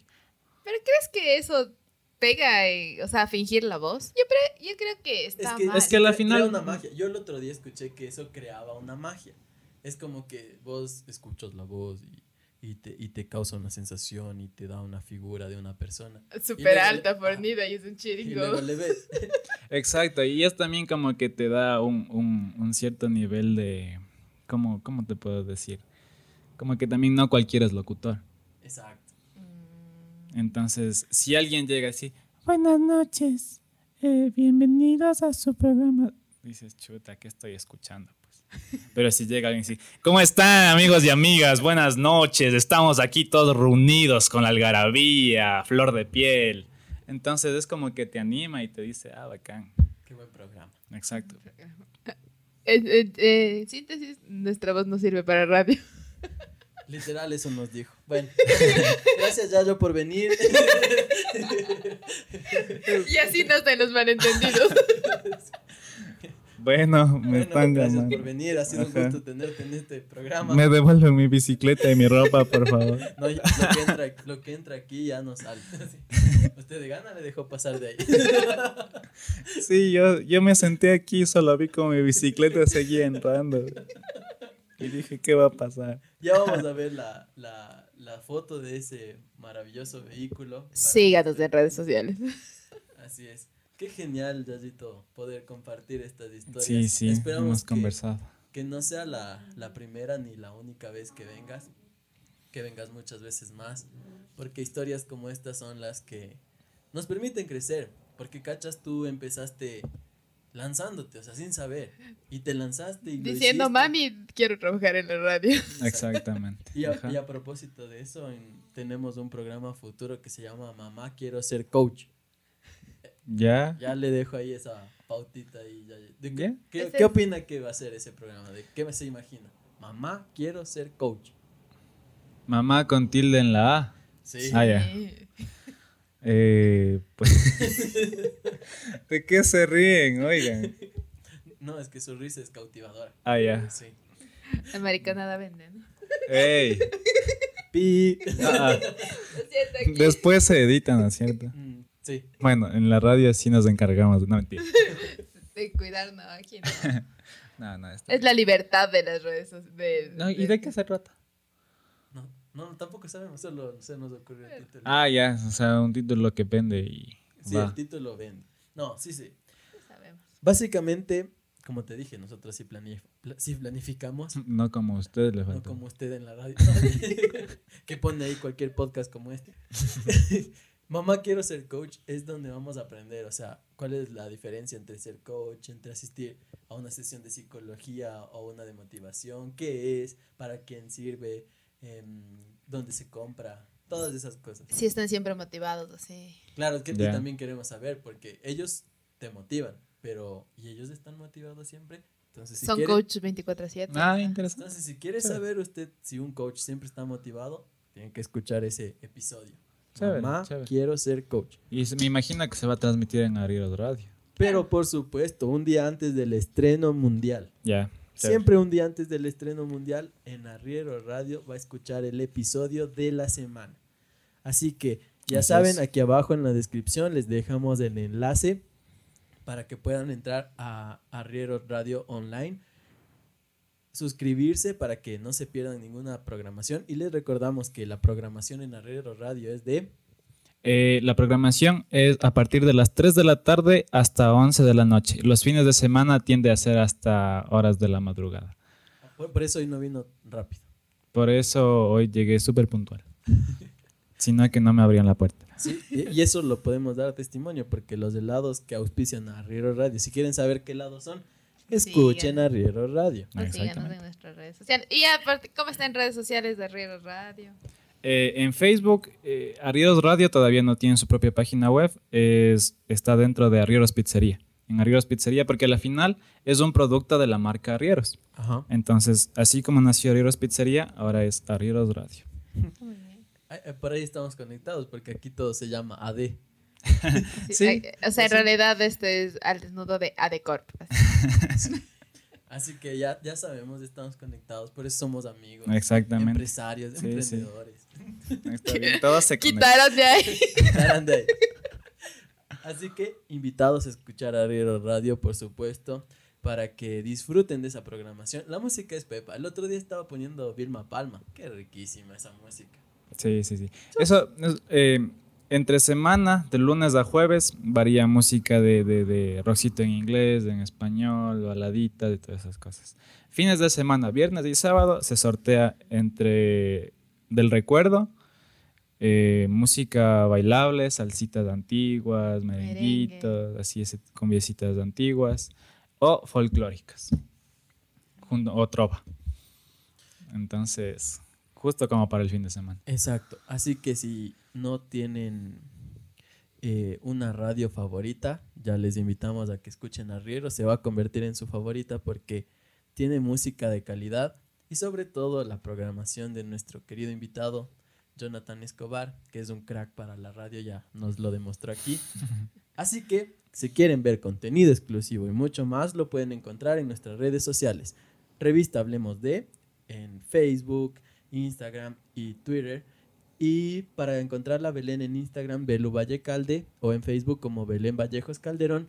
¿Pero crees que eso pega, en- o sea, fingir la voz? Yo, pre- yo creo que Es está que, mal. Es que a la final- crea una magia. Yo el otro día escuché que eso creaba una magia. Es como que vos escuchas la voz y, y te, y te causa una sensación y te da una figura de una persona. y Súper alta, le- fornida y es un Y chiringo. luego le ves. Exacto, y es también como que te da un, un- un cierto nivel de... ¿cómo, ¿Cómo te puedo decir? Como que también no cualquiera es locutor. Exacto. Entonces, si alguien llega así, buenas noches, eh, bienvenidos a su programa. Dices, chuta, ¿qué estoy escuchando? Pues. Pero si llega alguien así, ¿cómo están amigos y amigas? Buenas noches, estamos aquí todos reunidos con la algarabía, flor de piel. Entonces es como que te anima y te dice, ah, bacán. Qué buen programa. Exacto. Eh, en síntesis, nuestra voz no sirve para radio. Literal, eso nos dijo. Bueno, gracias Yayo por venir. y así no están los malentendidos. Bueno, me Bueno, están gracias llamando. por venir, ha sido un gusto tenerte en este programa. Me devuelven mi bicicleta y mi ropa, por favor. No, ya- lo, que entra, lo que entra aquí ya no sale. Usted de gana le dejó pasar de ahí. Sí, yo, yo me senté aquí, solo vi como mi bicicleta seguía entrando. Y dije, ¿qué va a pasar? Ya vamos a ver la, la, la foto de ese maravilloso vehículo. Síganos en redes sociales. Así es. Qué genial, Yayito, poder compartir estas historias. Sí, sí, Esperamos hemos que, conversado. que no sea la, la primera ni la única vez que vengas, que vengas muchas veces más, porque historias como estas son las que nos permiten crecer, porque cachas, tú empezaste lanzándote, o sea, sin saber, y te lanzaste y lo Diciendo, hiciste. mami, quiero trabajar en la radio. Exactamente. Y a, y a propósito de eso, en- tenemos un programa futuro que se llama Mamá Quiero Ser Coach. ¿Ya? Ya le dejo ahí esa pautita y ya. ¿De qué, opina que va a ser ese programa? ¿De qué se imagina? Mamá Quiero Ser Coach. Mamá con tilde en la A. Sí. Ah, ya. Eh, pues. ¿De qué se ríen? Oigan. No, es que su risa es cautivadora. Ah, ya. Sí. Americanada vende, ¿no? Ey. Pi. Ah, ah. Después se editan, ¿no es cierto? Mm, sí. Bueno, en la radio sí nos encargamos. No, mentira. De cuidarnos aquí. ¿no? No, no, está Es la libertad de las redes sociales. No, ¿y de qué se trata? No, no, tampoco sabemos, solo se nos ocurrió el título. Ah, ya, o sea, un título que vende y sí, va. el título vende. No, sí, sí. Sabemos. Básicamente, como te dije, nosotros sí, planif- pla- sí planificamos. No como a ustedes le No como usted en la radio. que pone ahí cualquier podcast como este. Mamá, quiero ser coach. Es donde vamos a aprender. O sea, cuál es la diferencia entre ser coach, entre asistir a una sesión de psicología o una de motivación. ¿Qué es? ¿Para quién sirve? em, ¿Dónde se compra? Todas esas cosas. Sí, están siempre motivados, así. Claro, es que también queremos saber porque ellos te motivan, pero ¿y ellos están motivados siempre? Entonces, si Son quieren- coaches 24-7. Ah, interesante. entonces, si quiere saber usted si un coach siempre está motivado, tiene que escuchar ese episodio. Chévere, Mamá, chévere. quiero ser coach. Y me imagino que se va a transmitir en Ariros Radio. Pero por supuesto, un día antes del estreno mundial. Ya. Siempre un día antes del estreno mundial, en Arriero Radio va a escuchar el episodio de la semana. Así que ya saben, aquí abajo en la descripción les dejamos el enlace para que puedan entrar a Arriero Radio Online, suscribirse para que no se pierdan ninguna programación y les recordamos que la programación en Arriero Radio es de Eh, la programación es a partir de las 3 de la tarde hasta 11 de la noche. Los fines de semana tiende a ser hasta horas de la madrugada. por, por eso hoy no vino rápido. Por eso hoy llegué súper puntual. si no, que no me abrían la puerta. Sí, y, eso lo podemos dar testimonio porque los helados que auspician a Arriero Radio, si quieren saber qué helados son, escuchen Síganos. a Arriero Radio. Pues síganos en nuestras redes sociales. Y aparte, ¿cómo está en redes sociales de Riero Radio? Eh, en Facebook, eh, Arrieros Radio todavía no tiene su propia página web. Es, está dentro de Arrieros Pizzería. En Arrieros Pizzería, porque a la final es un producto de la marca Arrieros. Ajá. Entonces, así como nació Arrieros Pizzería, ahora es Arrieros Radio. Ay, ay, Por ahí estamos conectados porque aquí todo se llama AD. Sí, Sí, o sea, en sí. realidad este es al desnudo de Adecorp. Así que ya, ya sabemos, estamos conectados, por eso somos amigos. Exactamente. Empresarios, Sí, sí. emprendedores. Está bien, todo se de ahí. Quitaran de ahí. Así que invitados a escuchar Arriero Radio, por supuesto, para que disfruten de esa programación. La música es Pepa. El otro día estaba poniendo Vilma Palma. Qué riquísima esa música. Sí, sí, sí. Eso, es, eh, entre semana, de lunes a jueves, varía música de, de, de rockcito en inglés, en español, baladita, de todas esas cosas. Fines de semana, viernes y sábado, se sortea entre del recuerdo, eh, música bailable, salsitas antiguas, merenguitos, así ese, cumbiecitas antiguas, o folclóricas, junto, o trova. Entonces, justo como para el fin de semana. Exacto. Así que si no tienen eh, una radio favorita, ya les invitamos a que escuchen Arriero. Se va a convertir en su favorita porque tiene música de calidad y sobre todo la programación de nuestro querido invitado Jonathan Escobar, que es un crack para la radio, ya nos lo demostró aquí. Así que si quieren ver contenido exclusivo y mucho más, lo pueden encontrar en nuestras redes sociales. Revista Hablemos de en Facebook, Instagram y Twitter. Y para encontrar la Belén en Instagram, Belu Vallecalde o en Facebook como Belén Vallejos Calderón.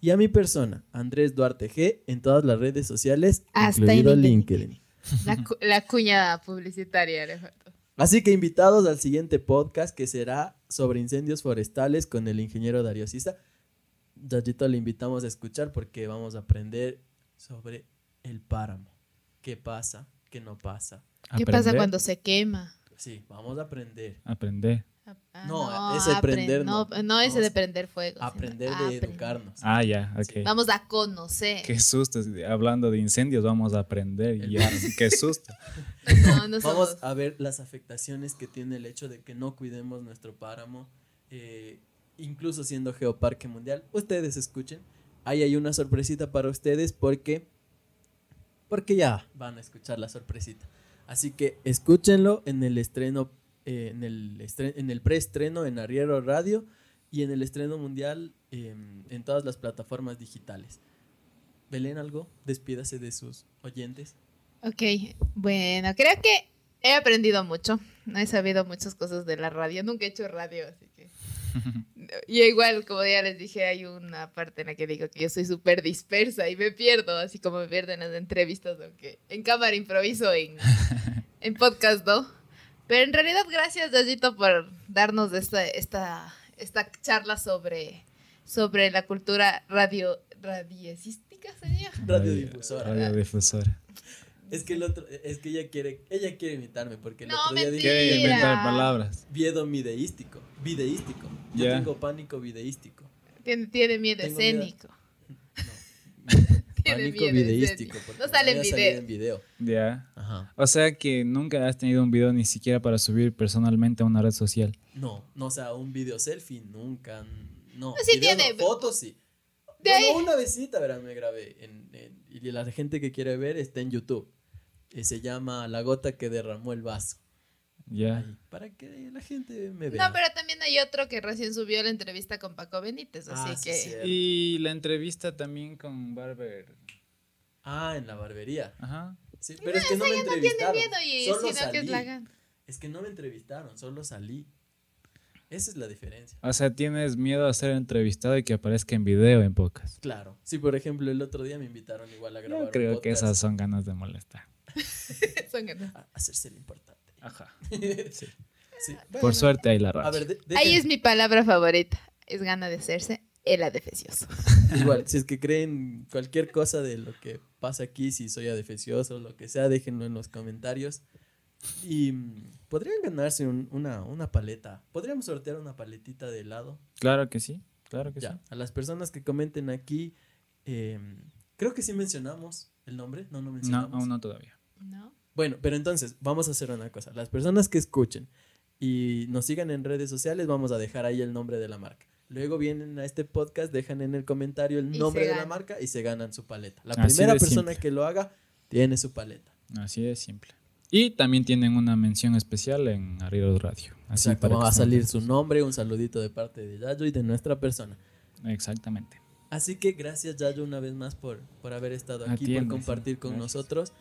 Y a mi persona, Andrés Duarte G, en todas las redes sociales, Hasta incluido en LinkedIn. LinkedIn. La, cu- la cuña publicitaria le faltó. Así que invitados al siguiente podcast que será sobre incendios forestales con el ingeniero Darío Sisa. Yayito le invitamos a escuchar porque vamos a aprender sobre el páramo. ¿Qué pasa? ¿Qué no pasa? ¿Qué pasa cuando se quema? Sí, vamos a aprender. Aprender. Ah, No, ese apren- prender no. no. no ese Vamos de prender fuego. Aprender de aprender. educarnos. Ah, ya, ok. Vamos a conocer. Qué susto. Hablando de incendios, vamos a aprender. ya, qué susto. No, no somos- Vamos a ver las afectaciones que tiene el hecho de que no cuidemos nuestro páramo, eh, incluso siendo Geoparque Mundial. Ustedes escuchen, ahí hay una sorpresita para ustedes porque, porque ya van a escuchar la sorpresita. Así que escúchenlo en el estreno, eh, en el estre- en el preestreno en Arriero Radio y en el estreno mundial eh, en todas las plataformas digitales. Belén, algo, despídase de sus oyentes. Ok, bueno, creo que he aprendido mucho. He sabido muchas cosas de la radio. Nunca he hecho radio, así que. Y igual, como ya les dije, hay una parte en la que digo que yo soy súper dispersa y me pierdo, así como me pierdo en las entrevistas, aunque en cámara improviso en, en podcast, ¿no? Pero en realidad, gracias, Dayito, por darnos esta, esta, esta charla sobre, sobre la cultura radio, radiesística, sería. Radiodifusora. Radiodifusora. Es que el otro, es que ella quiere, ella quiere imitarme porque el No, otro día dije Quiere inventar palabras. miedo videístico, videístico. Yo tengo pánico videístico. Tiene, tiene miedo Tengo miedo. escénico. No. Tiene pánico miedo videístico. No sale en video. en video. Ya. Ajá. O sea que nunca has tenido un video ni siquiera para subir personalmente a una red social. No, no, o sea, un video selfie nunca. No, Sí video tiene- no, fotos sí. De Bueno, una visita, verán, me grabé. En, en- y la gente que quiere ver está en YouTube. Eh, se llama La gota que derramó el vaso. Ya. Para que la gente me vea. No, pero también hay otro que recién subió la entrevista con Paco Benítez, así Ah, sí, que... cierto. Y la entrevista también con Barber. Ah, en la barbería. Ajá. Sí, pero es que no me no tiene entrevistaron. miedo y solo sino que es salí. la. Es que no me entrevistaron, solo salí. Esa es la diferencia. O sea, tienes miedo a ser entrevistado y que aparezca en video en pocas. Claro. Sí, por ejemplo, el otro día me invitaron igual a grabar. Yo un creo que esas son ganas de molestar. Son ganas. a hacerse lo importante. Ajá. sí. sí. Por suerte hay la A radio. ver, de- Ahí es mi palabra favorita. Es gana de hacerse el adefesioso. Igual, si es que creen cualquier cosa de lo que pasa aquí, si soy adefesioso, lo que sea, déjenlo en los comentarios. Y mm, podrían ganarse un- una, una paleta. Podríamos sortear una paletita de helado. Claro que sí. Claro que Ya, sí. a las personas que comenten aquí, eh, creo que sí mencionamos el nombre. No, no No, mencionamos. aún no todavía. ¿No? Bueno, pero entonces vamos a hacer una cosa. Las personas que escuchen y nos sigan en redes sociales, vamos a dejar ahí el nombre de la marca. Luego vienen a este podcast, dejan en el comentario el Y nombre de la marca y se ganan su paleta. La Así primera persona simple. que lo haga tiene su paleta. Así de simple. Y también tienen una mención especial en Arrieros Radio. Así Exacto, para va a salir su nombre, un saludito de parte de Yayo y de nuestra persona. Exactamente. Así que gracias Yayo una vez más por, por haber estado aquí, por compartir sí, con gracias. nosotros.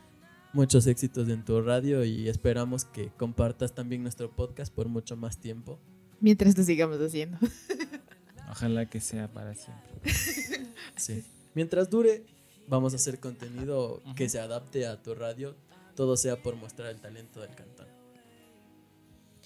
Muchos éxitos en tu radio y esperamos que compartas también nuestro podcast por mucho más tiempo. Mientras lo sigamos haciendo. Ojalá que sea para siempre. Sí. Mientras dure, vamos a hacer contenido que se adapte a tu radio. Todo sea por mostrar el talento del cantón.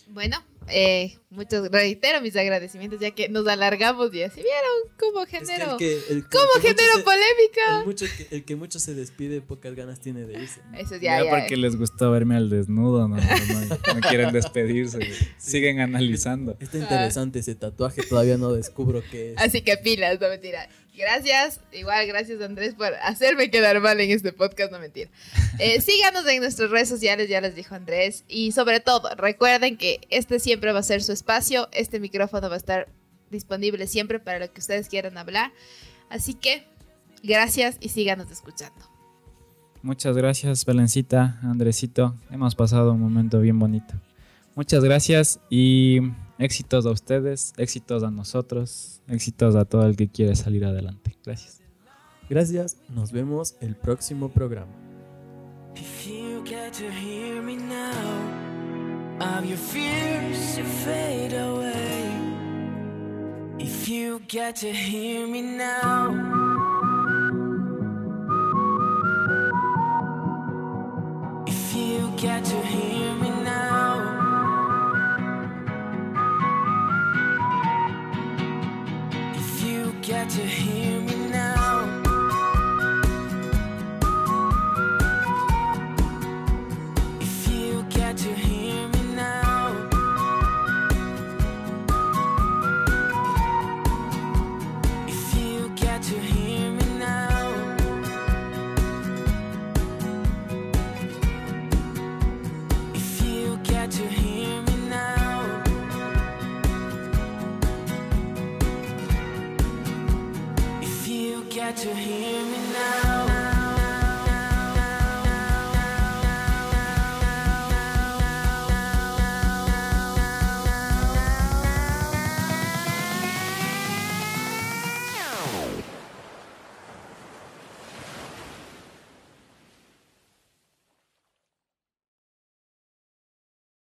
Bueno, eh, muchos reitero mis agradecimientos ya que nos alargamos y así vieron cómo Es que el genero, que, el cómo el que genero se- polémica. el mucho que, el que mucho se despide, pocas ganas tiene de irse. Eso Ya, ya, ya. porque les gustó verme al desnudo, no, no, no- no quieren despedirse. Siguen analizando. Está interesante ese tatuaje, todavía no descubro qué es. Así que pilas, no mentira. Gracias, igual gracias Andrés por hacerme quedar mal en este podcast, no mentira. Eh, síganos en nuestras redes sociales, ya les dijo Andrés. Y sobre todo, recuerden que este siempre va a ser su espacio, este micrófono va a estar disponible siempre para lo que ustedes quieran hablar. Así que, gracias y síganos escuchando. Muchas gracias, Belencita, Andresito. Hemos pasado un momento bien bonito. Muchas gracias y éxitos a ustedes, éxitos a nosotros, éxitos a todo el que quiere salir adelante. Gracias. Gracias, nos vemos el próximo programa. Of your fears you fade away. If you get to hear me now. If you get to hear me now. If you get to hear to hear me.